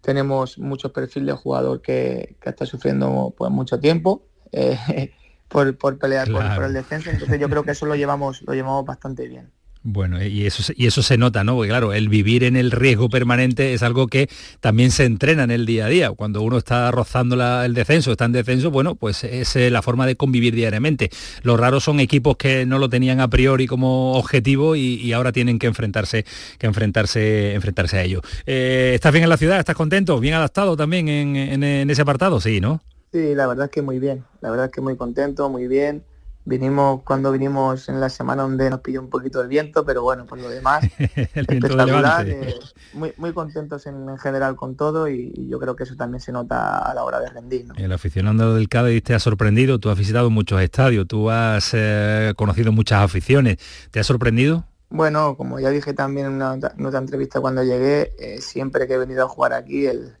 tenemos muchos perfiles de jugador que, que está sufriendo pues, mucho tiempo. Eh, por, por pelear por, el descenso. Entonces yo creo que eso lo llevamos, lo llevamos bastante bien. Bueno, y eso, y eso se nota, ¿no? Porque claro, el vivir en el riesgo permanente es algo que también se entrena en el día a día. Cuando uno está rozando el descenso, está en descenso, bueno, pues es eh, la forma de convivir diariamente. Lo raro son equipos que no lo tenían a priori como objetivo y, ahora tienen que enfrentarse, que enfrentarse, enfrentarse a ello. Eh, ¿Estás bien en la ciudad? ¿Estás contento? ¿Bien adaptado también en, en ese apartado? Sí, ¿no? Sí, la verdad es que muy bien, la verdad es que muy contento, muy bien. Vinimos cuando vinimos en la semana donde nos pilló un poquito el viento, pero bueno, por lo demás, espectacular, eh, muy, muy contentos en, general con todo y, yo creo que eso también se nota a la hora de rendir. El aficionado del Cádiz te ha sorprendido, tú has visitado muchos estadios, tú has eh, conocido muchas aficiones, ¿te ha sorprendido? Bueno, como ya dije también en una, otra entrevista cuando llegué, eh, siempre que he venido a jugar aquí, el,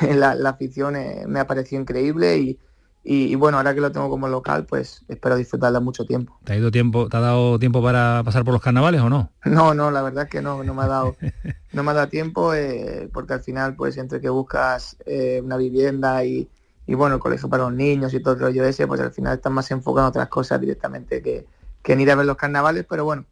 la, afición eh, me ha parecido increíble y, y, bueno, ahora que lo tengo como local, pues espero disfrutarla mucho tiempo. ¿Te ha ido tiempo, te ha dado tiempo para pasar por los carnavales o no? No, no, la verdad es que no, no me ha dado, no me ha dado tiempo, eh, porque al final, pues entre que buscas eh, una vivienda y, y, bueno, el colegio para los niños y todo el rollo ese, pues al final estás más enfocado en otras cosas directamente que, que en ir a ver los carnavales, pero bueno,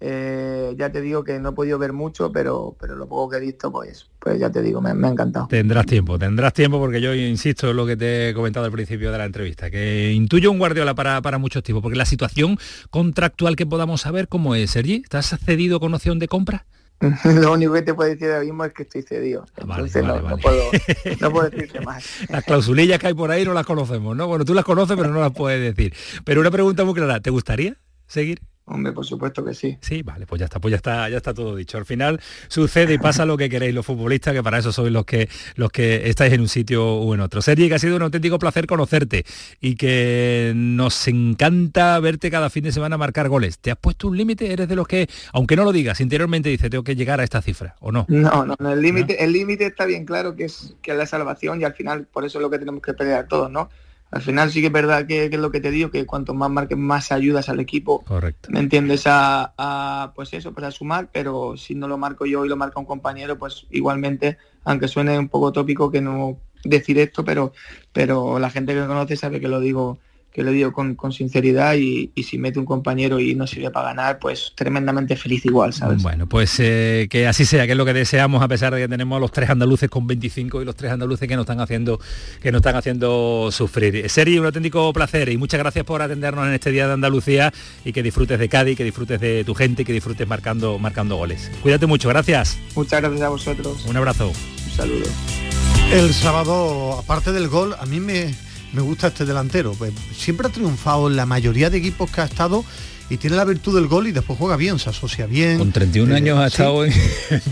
eh, ya te digo que no he podido ver mucho, pero, pero lo poco que he visto, pues, pues ya te digo, me, ha encantado. Tendrás tiempo, tendrás tiempo porque yo insisto en lo que te he comentado al principio de la entrevista, que intuyo un Guardiola para, para muchos tipos, porque la situación contractual que podamos saber, ¿cómo es, Sergi? ¿Estás cedido con opción de compra? Lo único que te puedo decir ahora mismo es que estoy cedido. Ah, Entonces no, puedo, no puedo decirte más. Las clausulillas que hay por ahí no las conocemos, ¿no? Bueno, tú las conoces, pero no las puedes decir. Pero una pregunta muy clara, ¿te gustaría seguir? Hombre, por supuesto que sí. Sí, vale, pues ya está, pues ya está, ya está todo dicho. Al final sucede y pasa lo que queréis los futbolistas, que para eso sois los que los que estáis en un sitio o en otro. Sergi, que ha sido un auténtico placer conocerte y que nos encanta verte cada fin de semana marcar goles. ¿Te has puesto un límite? ¿Eres de los que, aunque no lo digas, interiormente dice tengo que llegar a esta cifra o no? No, no, el límite, el límite está bien claro que es que es la salvación y al final por eso es lo que tenemos que pelear todos, ¿no? Al final sí que es verdad que, es lo que te digo, que cuanto más marques, más ayudas al equipo. Correcto. ¿Me entiendes? A, pues eso, pues a sumar, pero si no lo marco yo y lo marca un compañero, pues igualmente, aunque suene un poco tópico que no decir esto, pero, pero la gente que me conoce sabe que lo digo que lo digo con, sinceridad y, si mete un compañero y no sirve para ganar, pues tremendamente feliz igual, ¿sabes? Bueno, pues eh, que así sea, que es lo que deseamos a pesar de que tenemos a los tres andaluces con 25 y los tres andaluces que nos están haciendo que nos están haciendo sufrir. Seri, un auténtico placer y muchas gracias por atendernos en este día de Andalucía y que disfrutes de Cádiz, que disfrutes de tu gente y que disfrutes marcando, marcando goles. Cuídate mucho, gracias. Muchas gracias a vosotros. Un abrazo. Un saludo. El sábado, aparte del gol, a mí me me gusta este delantero. Pues siempre ha triunfado en la mayoría de equipos que ha estado y tiene la virtud del gol y después juega bien, se asocia bien. Con 31 eh, años ha estado en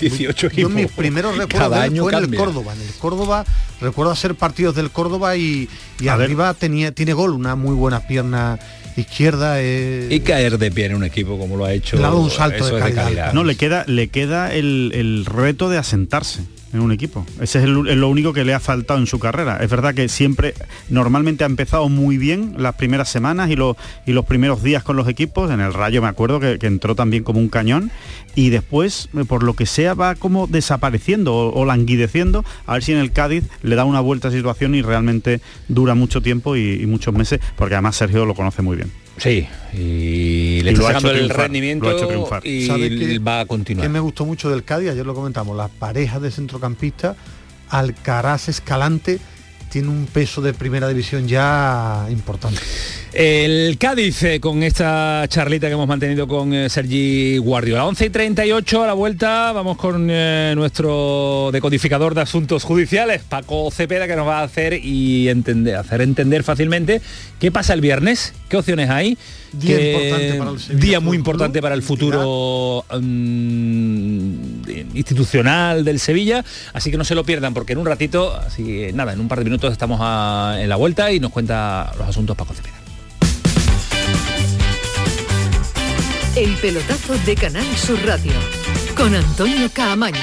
18 equipos. Yo mis primeros recuerdos fue en el Córdoba. En el Córdoba recuerdo hacer partidos del Córdoba y, arriba tenía, tiene gol, una muy buena pierna izquierda. Eh, y caer de pie en un equipo como lo ha hecho. Le un salto de calidad. No, le queda, le queda el, el reto de asentarse en un equipo. Ese es lo único que le ha faltado en su carrera. Es verdad que siempre, normalmente ha empezado muy bien las primeras semanas y, los, y los primeros días con los equipos. En el Rayo me acuerdo que, entró también como un cañón y después, eh, por lo que sea, va como desapareciendo o, languideciendo. A ver si en el Cádiz le da una vuelta a situación y realmente dura mucho tiempo y muchos meses, porque además Sergio lo conoce muy bien. Sí, y le está sacando el rendimiento y va a continuar. Que me gustó mucho del Cádiz, ayer lo comentamos, las parejas de centrocampistas, Alcaraz Escalante, tiene un peso de primera división ya importante. El Cádiz eh, con esta charlita que hemos mantenido con eh, Sergi Guardiola. 11 y 38 a la vuelta vamos con eh, nuestro decodificador de asuntos judiciales, Paco Cepeda, que nos va a hacer y entender, hacer entender fácilmente qué pasa el viernes, qué opciones hay. Día qué- importante para el Sevilla día muy importante Club, para el futuro mm, institucional del Sevilla, así que no se lo pierdan porque en un ratito, así nada, en un par de minutos estamos a- en la vuelta y nos cuenta los asuntos Paco Cepeda. El pelotazo de Canal Sur Radio con Antonio Caamaño.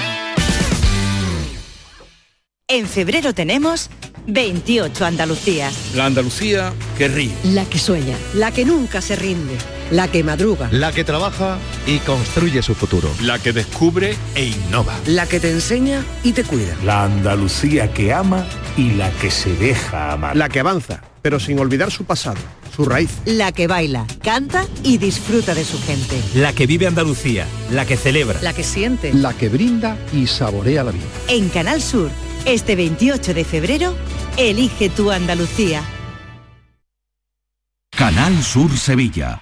En febrero tenemos 28 Andalucías. La Andalucía que ríe. La que sueña, la que nunca se rinde, la que madruga, La que trabaja y construye su futuro. La que descubre e innova. la que te enseña y te cuida. La Andalucía que ama y la que se deja amar. La que avanza, pero sin olvidar su pasado, su raíz. La que baila, canta y disfruta de su gente. La que vive Andalucía, la que celebra. La que siente. La que brinda y saborea la vida. En Canal Sur, este 28 de febrero, elige tu Andalucía. Canal Sur Sevilla.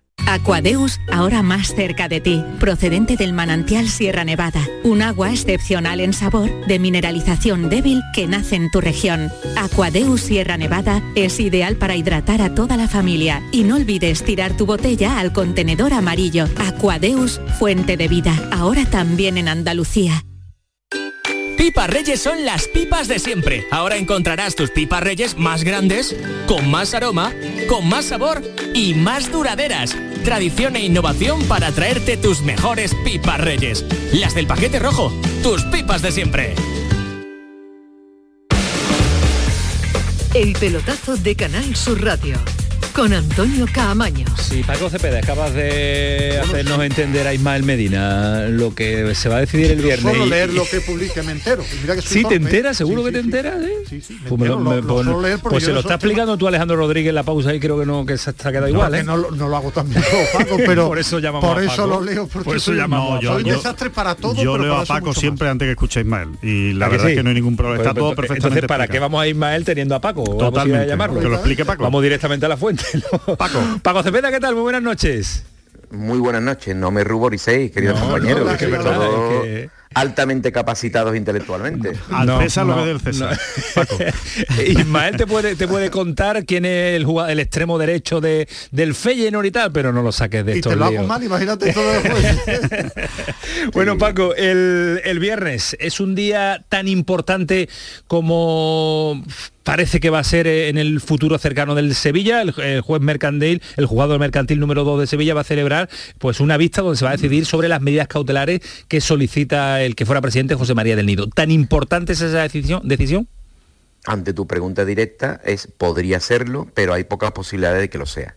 Aquadeus, ahora más cerca de ti, procedente del manantial Sierra Nevada, un agua excepcional en sabor, de mineralización débil que nace en tu región. Aquadeus Sierra Nevada es ideal para hidratar a toda la familia y no olvides tirar tu botella al contenedor amarillo. Aquadeus, fuente de vida, ahora también en Andalucía. Pipas Reyes son las pipas de siempre. Ahora encontrarás tus pipas Reyes más grandes, con más aroma, con más sabor y más duraderas. Tradición e innovación para traerte tus mejores pipas Reyes. Las del paquete rojo, tus pipas de siempre. El pelotazo de Canal Sur Radio con Antonio Caamaño. Sí, Paco Cepeda es capaz de hacernos entender a Ismael Medina lo que se va a decidir el Yo viernes. solo y- leer y- lo que publique me entero. Mira que Sí, te torpe. enteras, seguro Sí, que sí, te sí. enteras, ¿eh? Sí, sí, me Pues, me lo- entero, me- lo- lo pues- suelo leer porque pues yo se lo está explicando tú Alejandro Rodríguez en la pausa y creo que no que se ha quedado No, igual, que ¿eh? no, lo- no lo hago también yo, Paco, pero Por eso llamamos por a eso Paco. lo leo porque Por eso llamamos a soy desastre para todo Yo leo a Paco siempre antes que escuche a Ismael. Y la ¿A verdad es que no hay ningún problema. Pues, Está todo pues, perfectamente Entonces, ¿para qué vamos a Ismael teniendo a Paco? Totalmente, llamarlo. que lo explique Paco. Vamos directamente a la fuente. Paco. Paco Cepeda, ¿qué tal? Muy buenas noches. Muy buenas noches, no me ruboricéis, queridos No, compañeros, no, que es verdad, es que- altamente capacitados intelectualmente. Al No, César lo no, que del César. Ismael te puede, te puede contar quién es el, jugador, el extremo derecho de, del Feyenoord y tal, pero no lo saques de y estos te lo hago mal imagínate todo después Bueno, Paco, el, el viernes es un día tan importante como parece que va a ser en el futuro cercano del Sevilla. El, el juez mercantil, el jugador mercantil número 2 de Sevilla va a celebrar pues una vista donde se va a decidir sobre las medidas cautelares que solicita el que fuera presidente José María del Nido. ¿Tan importante es esa decisión? decisión? Ante tu pregunta directa es podría serlo, pero hay pocas posibilidades de que lo sea.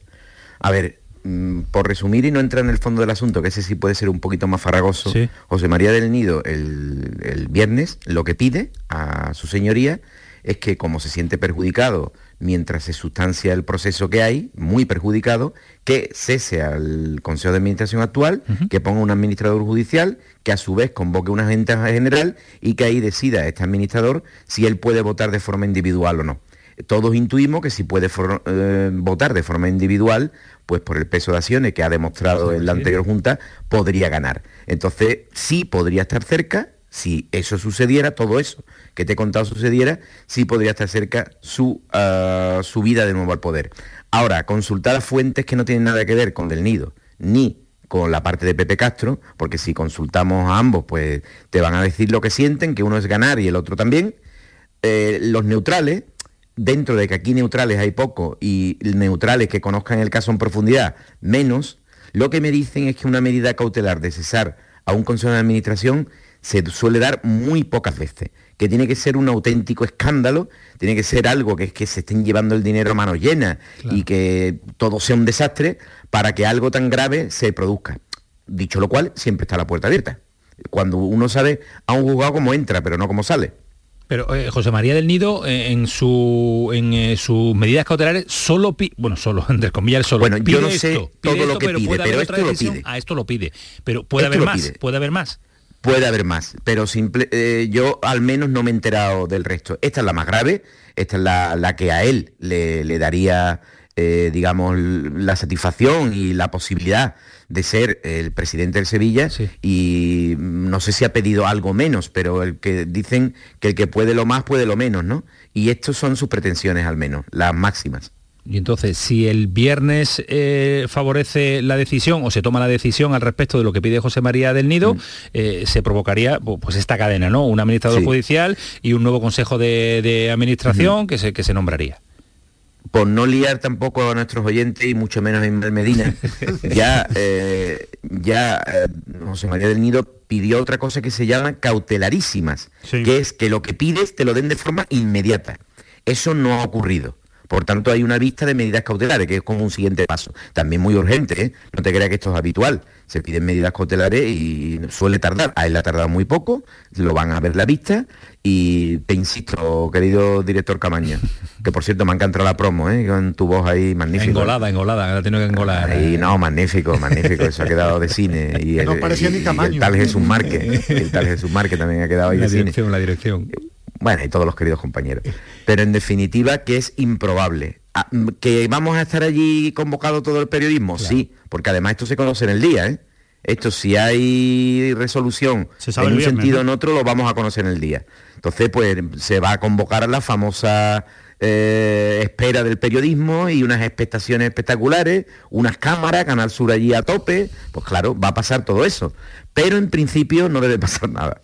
A ver, mm, por resumir y no entrar en el fondo del asunto, que ese sí puede ser un poquito más farragoso, José María del Nido el, el viernes lo que pide a su señoría es que como se siente perjudicado mientras se sustancia el proceso que hay, muy perjudicado, que cese al Consejo de Administración actual, que ponga un administrador judicial, que a su vez convoque una junta general y que ahí decida este administrador si él puede votar de forma individual o no. Todos intuimos que si puede eh, votar de forma individual, pues por el peso de acciones que ha demostrado en la anterior Junta, podría ganar. Entonces, sí podría estar cerca, si eso sucediera, todo eso que te he contado sucediera, sí podría estar cerca su ah, subida de nuevo al poder. Ahora, consultar a fuentes que no tienen nada que ver con Del Nido, ni con la parte de Pepe Castro, porque si consultamos a ambos, pues te van a decir lo que sienten, que uno es ganar y el otro también. Eh, los neutrales, dentro de que aquí neutrales hay poco y neutrales que conozcan el caso en profundidad, menos, lo que me dicen es que una medida cautelar de cesar a un consejo de administración se suele dar muy pocas veces que tiene que ser un auténtico escándalo, tiene que ser algo que es que se estén llevando el dinero a mano llena y que todo sea un desastre para que algo tan grave se produzca. Dicho lo cual, siempre está la puerta abierta. Cuando uno sabe a un juzgado cómo entra, pero no cómo sale. Pero eh, José María del Nido, eh, en su en eh, sus medidas cautelares, solo pide, bueno, solo, entre comillas, solo bueno, yo no sé todo lo que pero pide, pero esto lo pide. A esto lo pide. Pero puede haber más, puede haber más. Puede haber más, pero simple, eh, yo al menos no me he enterado del resto. Esta es la más grave, esta es la, que a él le, daría, eh, digamos, la satisfacción y la posibilidad de ser el presidente del Sevilla y no sé si ha pedido algo menos, pero el que dicen que el que puede lo más puede lo menos, ¿no? Y estas son sus pretensiones al menos, las máximas. Y entonces, si el viernes eh, favorece la decisión o se toma la decisión al respecto de lo que pide José María del Nido, mm. eh, se provocaría pues esta cadena, ¿no? Un administrador judicial y un nuevo consejo de, administración que, se, que se nombraría por no liar tampoco a nuestros oyentes y mucho menos en Medina, ya, eh, ya José María del Nido pidió otra cosa que se llama cautelarísimas, que es que lo que pides te lo den de forma inmediata. Eso no ha ocurrido. Por tanto, hay una vista de medidas cautelares, que es como un siguiente paso. También muy urgente, ¿eh? no te creas que esto es habitual. Se piden medidas cautelares y suele tardar. A él ha tardado muy poco, lo van a ver la vista. Y te insisto, querido director Camaño, que por cierto me ha encantado la promo, ¿eh? con tu voz ahí magnífica. Engolada, engolada, la tengo que engolar. Y no, magnífico, magnífico, eso ha quedado de cine. Y no parecía ni Camaño. el tal Jesús Márquez, el tal Jesús Márquez también ha quedado ahí la de dirección, La dirección bueno, y todos los queridos compañeros. Pero en definitiva que es improbable. Ah, ¿Que vamos a estar allí convocado todo el periodismo? Sí, porque además esto se conoce en el día, ¿eh? Esto si hay resolución en un sentido o en otro, lo vamos a conocer en el día. Entonces, pues se va a convocar a la famosa eh, espera del periodismo y unas expectaciones espectaculares, unas cámaras, Canal Sur allí a tope, pues claro, va a pasar todo eso. Pero en principio no debe pasar nada.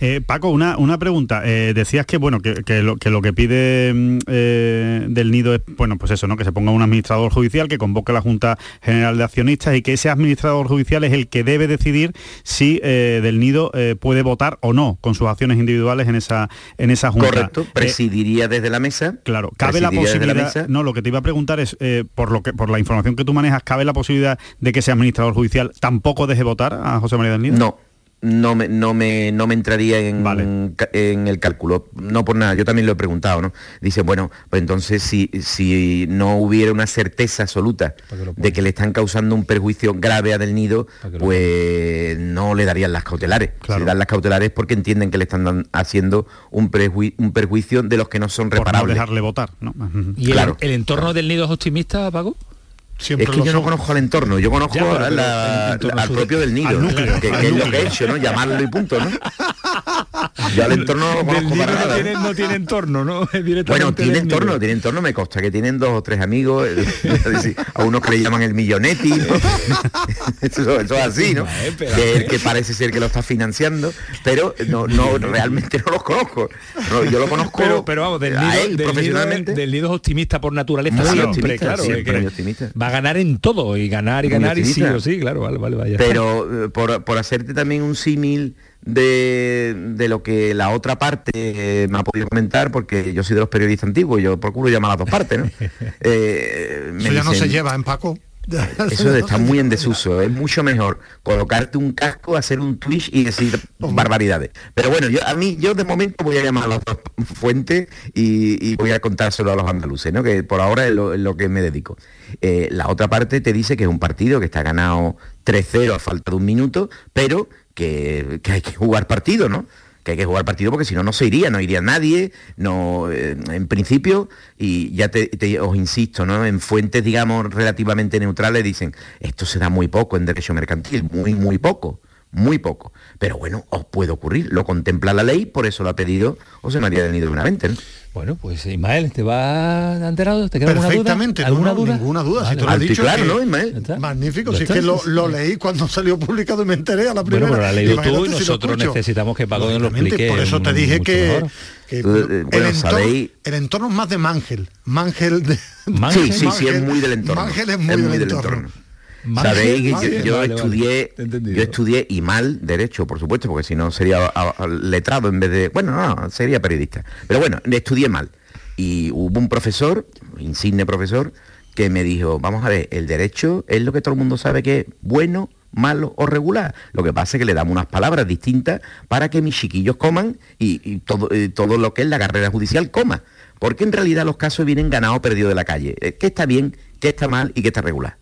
Eh, Paco, una, una pregunta. Eh, decías que bueno que, lo, que, pide mm, eh, del nido es bueno pues eso, ¿no? Que se ponga un administrador judicial que convoque la Junta General de Accionistas y que ese administrador judicial es el que debe decidir si del nido puede votar o no con sus acciones individuales en esa en esa junta. Correcto, presidiría desde la mesa. Claro, cabe la posibilidad. no, lo que te iba a preguntar es por lo que por la información que tú manejas, cabe la posibilidad de que ese administrador judicial tampoco deje votar a José María del Nido. No no me, no me, no me entraría en, en, el cálculo. No por nada, yo también lo he preguntado, ¿no? Dice, bueno, pues entonces si, si no hubiera una certeza absoluta de que le están causando un perjuicio grave a Del Nido, pues no le darían las cautelares. Si le dan las cautelares porque entienden que le están haciendo un, un perjuicio de los que no son reparables. no dejarle votar, ¿no? ¿Y claro. el, entorno del Nido es optimista, Pago? Es que yo no conozco al entorno, yo conozco al propio del nido, que, es lo que he hecho, ¿no? Llamarlo y punto, ¿no? Yo al entorno no lo conozco para nada. No tiene, entorno, ¿no? bueno, tiene entorno, tiene entorno, me consta que tienen dos o tres amigos, eh, a unos que le llaman el millonetti, eso, es así, ¿no? Que, que parece ser que lo está financiando, pero no, no realmente no los conozco. yo lo conozco pero, vamos, del nido, profesionalmente. del nido es optimista por naturaleza siempre, claro. Siempre, optimista va a ganar en todo y ganar y ganar y sí o sí, claro, vale, vale, vaya. Pero eh, por, hacerte también un símil de, lo que la otra parte eh, me ha podido comentar, porque yo soy de los periodistas antiguos, yo procuro llamar a las dos partes, ¿no? Eh, Eso ya no se lleva en Paco. Eso está muy en desuso. Es mucho mejor colocarte un casco, hacer un twitch y decir barbaridades. Pero bueno, yo a mí, yo de momento voy a llamar a las dos fuentes y, voy a contárselo a los andaluces, ¿no? Que por ahora es lo, que me dedico. Eh, la otra parte te dice que es un partido que está ganado 3-0 a falta de un minuto, pero que, hay que jugar partido, ¿no? que hay que jugar partido porque si no, no se iría, no iría nadie, no, eh, en principio, y ya te, os insisto, ¿no? En fuentes, digamos, relativamente neutrales dicen, esto se da muy poco en derecho mercantil, muy, muy poco, muy poco. Pero bueno, os puede ocurrir, lo contempla la ley, por eso lo ha pedido José María del Nido Benavente. ¿no? Bueno, pues Ismael, ¿te va enterado? ¿Te queda Perfectamente, alguna duda? Ninguna duda, si te lo he dicho. Claro, ¿no, Ismael? Magnífico, si es que lo, leí cuando salió publicado y me enteré a la primera. Bueno, pero lo has leído tú y nosotros necesitamos que Paco nos lo explique. Por eso te dije que, eh, el, entorno, el, entorno, es más de Mangel. Mangel de... Sí, sí, sí, es muy del entorno. Mangel es muy, del, entorno. Sabéis que yo, estudié, yo estudié y mal derecho, por supuesto, porque si no sería letrado en vez de, bueno, no, sería periodista. Pero bueno, estudié mal. Y hubo un profesor, insigne profesor, que me dijo, vamos a ver, el derecho es lo que todo el mundo sabe que es bueno, malo o regular. Lo que pasa es que le damos unas palabras distintas para que mis chiquillos coman y, todo, eh, todo lo que es la carrera judicial coma. Porque en realidad los casos vienen ganados o perdidos de la calle. Eh, ¿Qué está bien, qué está mal y qué está regular?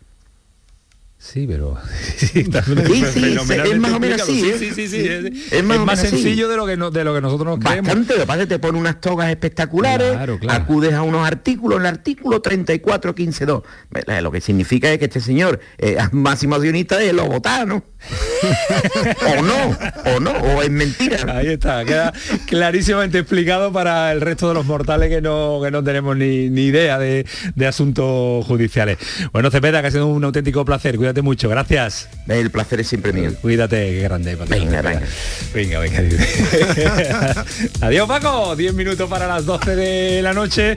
Sí, pero sí, es más o menos así. Sí, sí, sí, Es, más, sencillo de lo que de lo que nosotros nos creemos. Bastante, lo que te pone unas togas espectaculares, acudes a unos artículos, el artículo 34.15.2. Lo que significa es que este señor eh, máximo accionista es el Obotano. o no, o no, o es mentira. Ahí está, queda clarísimamente explicado para el resto de los mortales que no, que no tenemos ni, idea de, asuntos judiciales. Bueno, Cepeda, que ha sido un auténtico placer. Cuídate mucho, gracias. El placer es siempre mío. Cuídate, qué grande. Venga, venga. Venga, venga. Adiós, Paco. 10 minutos para las 12 de la noche.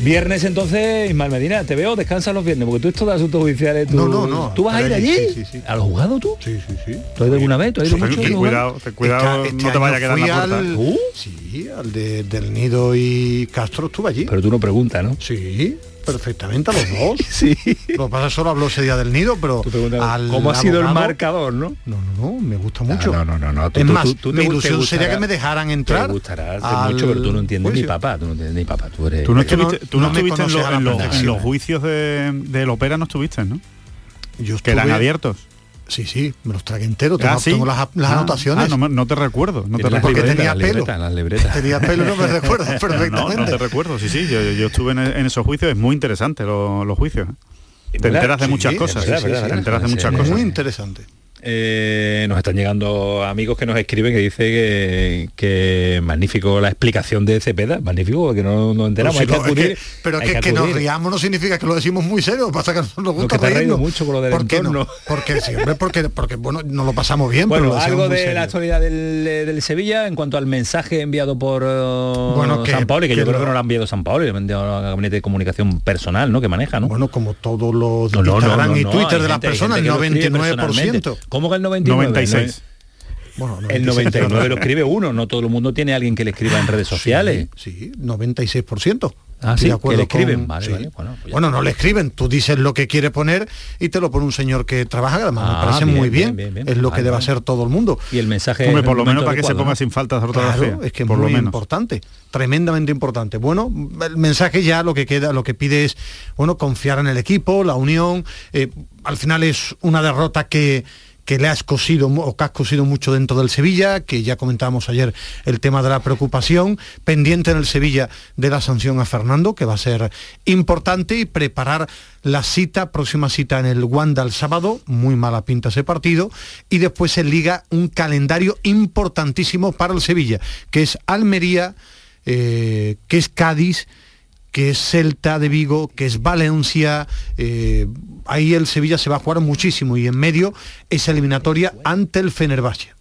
Viernes entonces, Ismael Medina, te veo, descansa los viernes, porque tú esto de asuntos judiciales, tú, no, no, no, ¿tú vas a ir allí? Sí, sí, sí. ¿Al juzgado tú? Sí, sí, sí. ¿Tú has ido alguna vez? ¿Tú has ido mucho? Ten cuidado, ten cuidado, este no te vaya a quedar en la puerta. Al, ¿Uh? Sí, al de, del Nido y Castro estuve allí. Pero tú no preguntas, ¿no? Sí perfectamente a los dos. sí. Lo que pasa solo habló ese día del nido, pero ¿cómo ha sido el marcador, no? No, no, no, me gusta mucho. No, no, no, no. es más, mi ilusión sería que me dejaran entrar. Te gustará mucho, pero tú no entiendes ni papá, tú no entiendes ni papá. Tú, eres... tú no estuviste, tú no estuviste en, los, juicios de, del ópera, no estuviste, ¿no? Yo que eran abiertos. Sí, sí, me los tragué entero, tengo, ah, las, las ah, anotaciones. Ah, no, no, te recuerdo, no te recuerdo. Porque tenía pelo. Las Tenía pelo, no me recuerdo perfectamente. No, no te recuerdo, sí, sí, yo, yo estuve en, en, esos juicios, es muy interesante los, los juicios. Te enteras de muchas cosas, te enteras de muchas cosas. Muy interesante. Eh, nos están llegando amigos que nos escriben que dice que, magnífico la explicación de Cepeda, magnífico porque no nos enteramos. pero que, que, nos riamos no significa que lo decimos muy serio, pasa que nos gusta reírnos. mucho con lo del ¿Por entorno. Porque siempre, porque, porque bueno, nos lo pasamos bien. Bueno, algo de la actualidad del, Sevilla en cuanto al mensaje enviado por uh, San Pablo, que, yo creo que no lo ha enviado San Pablo, le ha enviado gabinete de comunicación personal, ¿no? Que maneja, ¿no? Bueno, como todos los Instagram y Twitter de las personas, el 99%. ¿Cómo que el 99? 96. Bueno, el 99 lo escribe uno, no todo el mundo tiene alguien que le escriba en redes sociales. Sí, 96%. Ah, sí, que le escriben. Bueno, no le escriben, tú dices lo que quiere poner y te lo pone un señor que trabaja, además me ah, parece muy bien, es lo que debe hacer todo el mundo. Y el mensaje Hombre, por lo menos para que se ponga sin faltas de ortografía. es que es muy importante, tremendamente importante. Bueno, el mensaje ya lo que queda, lo que pide es, bueno, confiar en el equipo, la unión, eh, al final es una derrota que que le has cosido o que has cosido mucho dentro del Sevilla, que ya comentábamos ayer el tema de la preocupación, pendiente en el Sevilla de la sanción a Fernando, que va a ser importante, y preparar la cita, próxima cita en el Wanda el sábado, muy mala pinta ese partido, y después se liga un calendario importantísimo para el Sevilla, que es Almería, eh, que es Cádiz, que es Celta de Vigo, que es Valencia, eh, ahí el Sevilla se va a jugar muchísimo y en medio esa eliminatoria ante el Fenerbahce.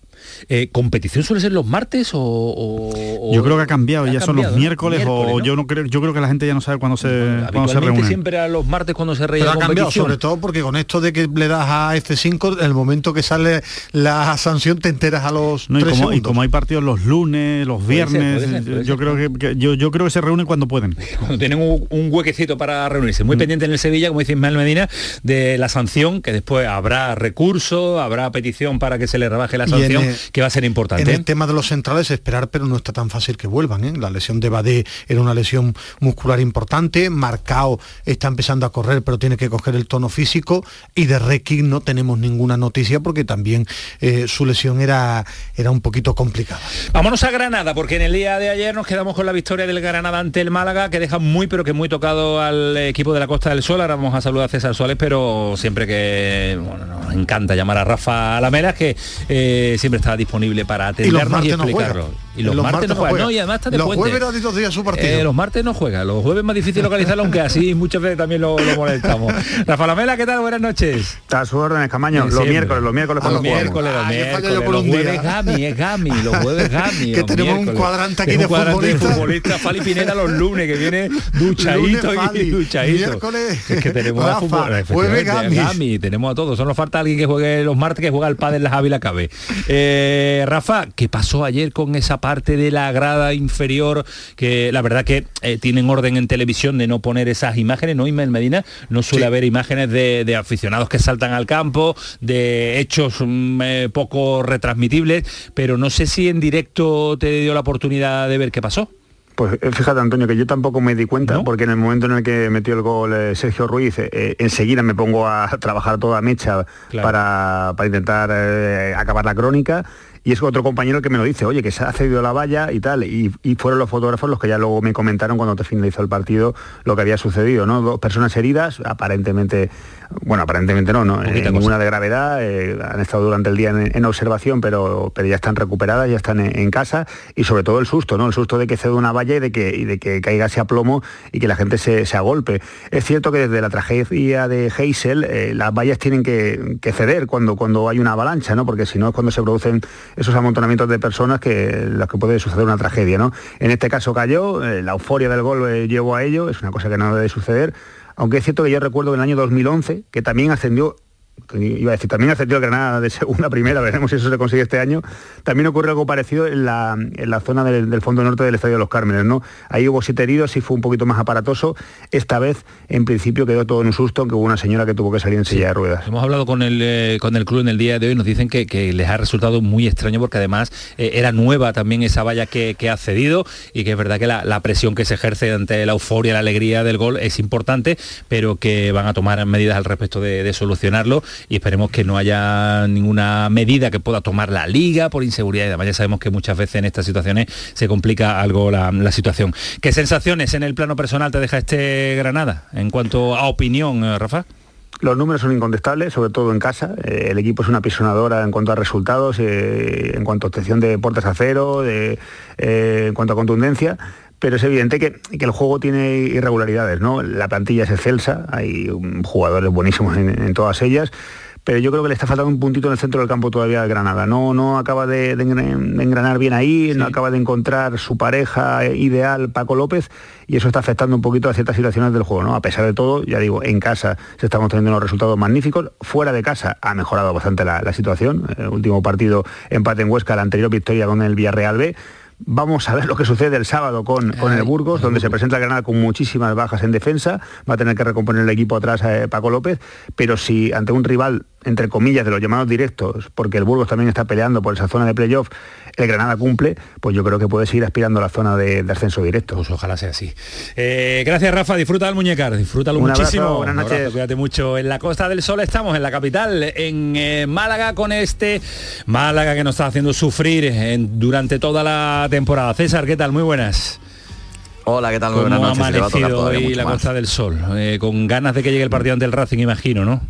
Eh, ¿Competición suele ser los martes o...? yo creo que ha cambiado, ya son los miércoles, o yo no creo, yo creo que la gente ya no sabe cuándo se, cuándo se reúne. siempre a los martes cuando se reúne. Pero ha cambiado, sobre todo porque con esto de que le das a F5, el momento que sale la sanción te enteras a los no, y, como, y, como, hay partidos los lunes, los viernes, yo creo que, yo, yo, creo que se reúnen cuando pueden. Cuando tienen un, huequecito para reunirse. Muy mm. pendiente en el Sevilla, como dice Ismael Medina, de la sanción, que después habrá recurso, habrá petición para que se le rebaje la sanción, que va a ser importante. En el tema de los centrales, esperar, pero no está tan fácil que vuelvan. ¿eh? La lesión de Badé era una lesión muscular importante, Marcao está empezando a correr, pero tiene que coger el tono físico, y de Requi no tenemos ninguna noticia porque también eh, su lesión era, era un poquito complicada. Vámonos a Granada, porque en el día de ayer nos quedamos con la victoria del Granada ante el Málaga, que deja muy pero que muy tocado al equipo de la Costa del Sol. Ahora vamos a saludar a César Suárez, pero siempre que bueno, nos encanta llamar a Rafa Alamera, que eh, siempre está disponible para atendernos y, explicarlo. Y los, martes, no juega. No, y además está de los jueves dos días su partido. Eh, los martes no juega. Los jueves es más difícil localizarlo, aunque así muchas veces también lo, molestamos. Rafa Alamela, ¿qué tal? Buenas noches. Está a su orden, Camaño. Los miércoles, los miércoles. Los miércoles, los miércoles. Los jueves Gami, es Gami. Los jueves Gami. Que tenemos un cuadrante aquí de futbolistas. Fali Pineda los lunes, que viene duchadito y duchadito. Miércoles. Es que tenemos a fútbol. Jueves Gami. Tenemos a todos. Solo nos falta alguien que juegue los martes, que juega el padre en la Ávila Cabe. Eh, Rafa, ¿qué pasó ayer con esa parte de la grada inferior? Que la verdad que eh, tienen orden en televisión de no poner esas imágenes, ¿no, Ismael Medina? No suele haber imágenes de, aficionados que saltan al campo, de hechos mm, eh, poco retransmitibles, pero no sé si en directo te dio la oportunidad de ver qué pasó. Pues eh, fíjate Antonio que yo tampoco me di cuenta porque en el momento en el que metió el gol Sergio Ruiz enseguida me pongo a trabajar toda mecha para, para, intentar acabar la crónica y es otro compañero que me lo dice, oye, que se ha cedido la valla y tal, y, fueron los fotógrafos los que ya luego me comentaron cuando te finalizó el partido lo que había sucedido, ¿no? Dos personas heridas, aparentemente bueno, aparentemente no, no eh, ninguna de gravedad, eh, han estado durante el día en, observación, pero, pero ya están recuperadas, ya están en, casa y sobre todo el susto, ¿no? El susto de que ceda una valla y de que, y de que caiga ese plomo y que la gente se, se agolpe. Es cierto que desde la tragedia de Heysel eh, las vallas tienen que, ceder cuando, cuando hay una avalancha, ¿no? Porque si no es cuando se producen esos amontonamientos de personas que las que puede suceder una tragedia, ¿no? En este caso cayó, la euforia del gol llevó a ello, es una cosa que no debe suceder aunque es cierto que yo recuerdo en el año 2011, que también ascendió iba a decir, también ascendió Granada de segunda a primera, veremos si eso se consigue este año. También ocurrió algo parecido en la, en la zona del, fondo norte del Estadio de los Cármenes, ¿no? Ahí hubo siete heridos y fue un poquito más aparatoso. Esta vez, en principio, quedó todo en un susto, aunque hubo una señora que tuvo que salir en silla de ruedas. Hemos hablado con el, eh, con el club en el día de hoy, nos dicen que, les ha resultado muy extraño porque además eh, era nueva también esa valla que, ha cedido y que es verdad que la, presión que se ejerce ante la euforia, la alegría del gol es importante, pero que van a tomar medidas al respecto de solucionarlo y esperemos que no haya ninguna medida que pueda tomar la liga por inseguridad y además ya sabemos que muchas veces en estas situaciones se complica algo la, situación. ¿Qué sensaciones en el plano personal te deja este Granada en cuanto a opinión, eh, Rafa? Los números son incontestables, sobre todo en casa. Eh, el equipo es una pisonadora en cuanto a resultados, eh, en cuanto a obtención de puertas a cero, en cuanto a contundencia pero es evidente que, el juego tiene irregularidades, ¿no? La plantilla es excelsa, hay jugadores buenísimos en todas ellas, pero yo creo que le está faltando un puntito en el centro del campo todavía a Granada. No, no acaba de, engranar bien ahí, no acaba de encontrar su pareja ideal, Paco López, y eso está afectando un poquito a ciertas situaciones del juego. ¿no? A pesar de todo, ya digo, en casa se estamos teniendo unos resultados magníficos, fuera de casa ha mejorado bastante la, situación. El último partido empate en Huesca, la anterior victoria con el Villarreal B. Vamos a ver lo que sucede el sábado con, con el Burgos, donde se presenta Granada con muchísimas bajas en defensa. Va a tener que recomponer el equipo atrás a Paco López, pero si ante un rival entre comillas, de los llamados directos, porque el Burgos también está peleando por esa zona de playoff, el Granada cumple, pues yo creo que puede seguir aspirando a la zona de, ascenso directo. Pues ojalá sea así. Eh, gracias Rafa, disfruta del muñecar, disfrútalo muchísimo. buenas noches. cuídate mucho. En la Costa del Sol estamos, en la capital, en eh, Málaga, con este Málaga que nos está haciendo sufrir durante toda la temporada. César, ¿qué tal? Muy buenas. Hola, ¿qué tal? Muy buenas noches. ha amanecido hoy la Costa del Sol? Eh, con ganas de que llegue el partido ante el Racing, imagino, ¿no?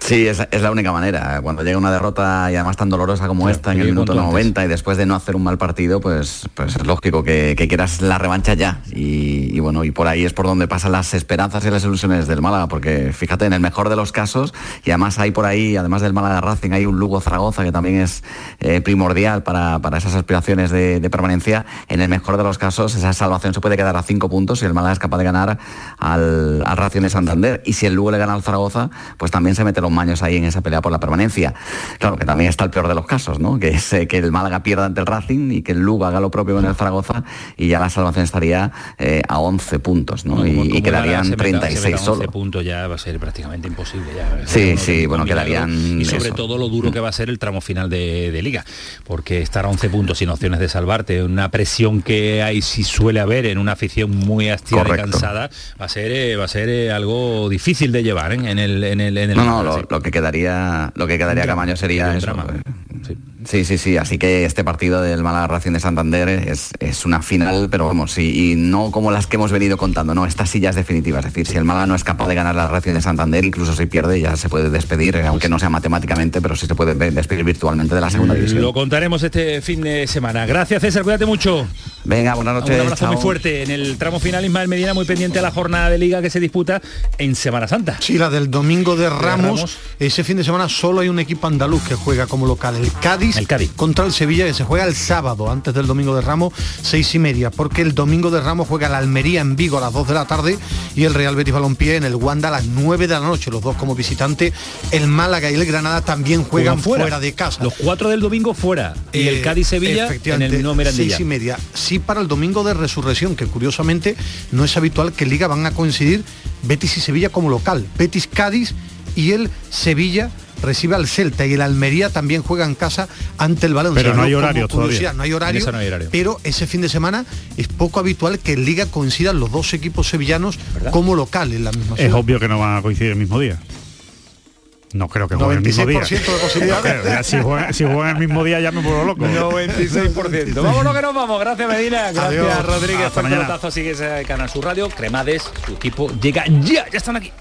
Sí, es, la única manera. Cuando llega una derrota y además tan dolorosa como esta en el minuto 90 y después de no hacer un mal partido, pues, pues es lógico que, quieras la revancha ya. Y, bueno, y por ahí es por donde pasan las esperanzas y las ilusiones del Málaga, porque fíjate, en el mejor de los casos, y además hay por ahí, además del Málaga Racing, hay un Lugo Zaragoza que también es eh, primordial para, esas aspiraciones de, permanencia. En el mejor de los casos, esa salvación se puede quedar a cinco puntos y el Málaga es capaz de ganar al, al Racing de Santander. Y si el Lugo le gana al Zaragoza, pues también se mete los años ahí en esa pelea por la permanencia. Claro, que también está el peor de los casos, ¿no? Que es eh, que el Málaga pierda ante el Racing y que el Lugo haga lo propio con el Zaragoza y ya la salvación estaría eh, a 11 puntos, ¿no? y, quedarían 36 solo. 11 puntos ya va a ser prácticamente imposible ya. Sí, sí, bueno, quedarían... Y sobre todo lo duro que va a ser el tramo final de, Liga, porque estar a 11 puntos sin opciones de salvarte, una presión que hay si suele haber en una afición muy hastiada y cansada, va a ser, eh, va a ser algo difícil de llevar en el, en el, en el lo que quedaría lo que quedaría Camaño sería eso. Pues, Sí, sí, sí. Así que este partido del Málaga Racing de Santander es, es una final, pero vamos, y, y, no como las que hemos venido contando, no, esta sí ya es definitiva. Es decir, si el Málaga no es capaz de ganar la Racing de Santander, incluso si pierde, ya se puede despedir, eh, aunque no sea matemáticamente, pero sí se puede despedir virtualmente de la segunda división. Lo contaremos este fin de semana. Gracias, César, cuídate mucho. Venga, buenas noches. Un abrazo muy fuerte. En el tramo final, Ismael Medina muy pendiente a la jornada de liga que se disputa en Semana Santa. Sí, la del domingo de Ramos. Ese fin de semana solo hay un equipo andaluz que juega como local, el Cádiz, el Cádiz. contra el Sevilla que se juega el sábado, antes del domingo de Ramos, seis y media, porque el domingo de Ramos juega la Almería en Vigo a las 2 de la tarde y el Real Betis Balompié en el Wanda a las 9 de la noche, los dos como visitante. El Málaga y el Granada también juegan fuera. de casa. Los cuatro del domingo fuera y el eh, Cádiz Sevilla en el mismo Seis y media. Sí para el domingo de resurrección, que curiosamente no es habitual que Liga van a coincidir Betis y Sevilla como local. Betis Cádiz y el Sevilla recibe al Celta y el Almería también juega en casa ante el Valencia. Pero no hay horario todavía. No hay horario, pero ese fin de semana es poco habitual que en Liga coincidan los dos equipos sevillanos como local en la misma Es obvio que no van a coincidir el mismo día. No creo que jueguen el mismo día. de posibilidades. si, juegan, el mismo día ya me vuelvo loco. 96%. Vámonos que nos vamos. Gracias Medina. Gracias Rodríguez. Hasta mañana. Sigue Canal Sur Radio. Cremades, su equipo llega ya. Ya están aquí.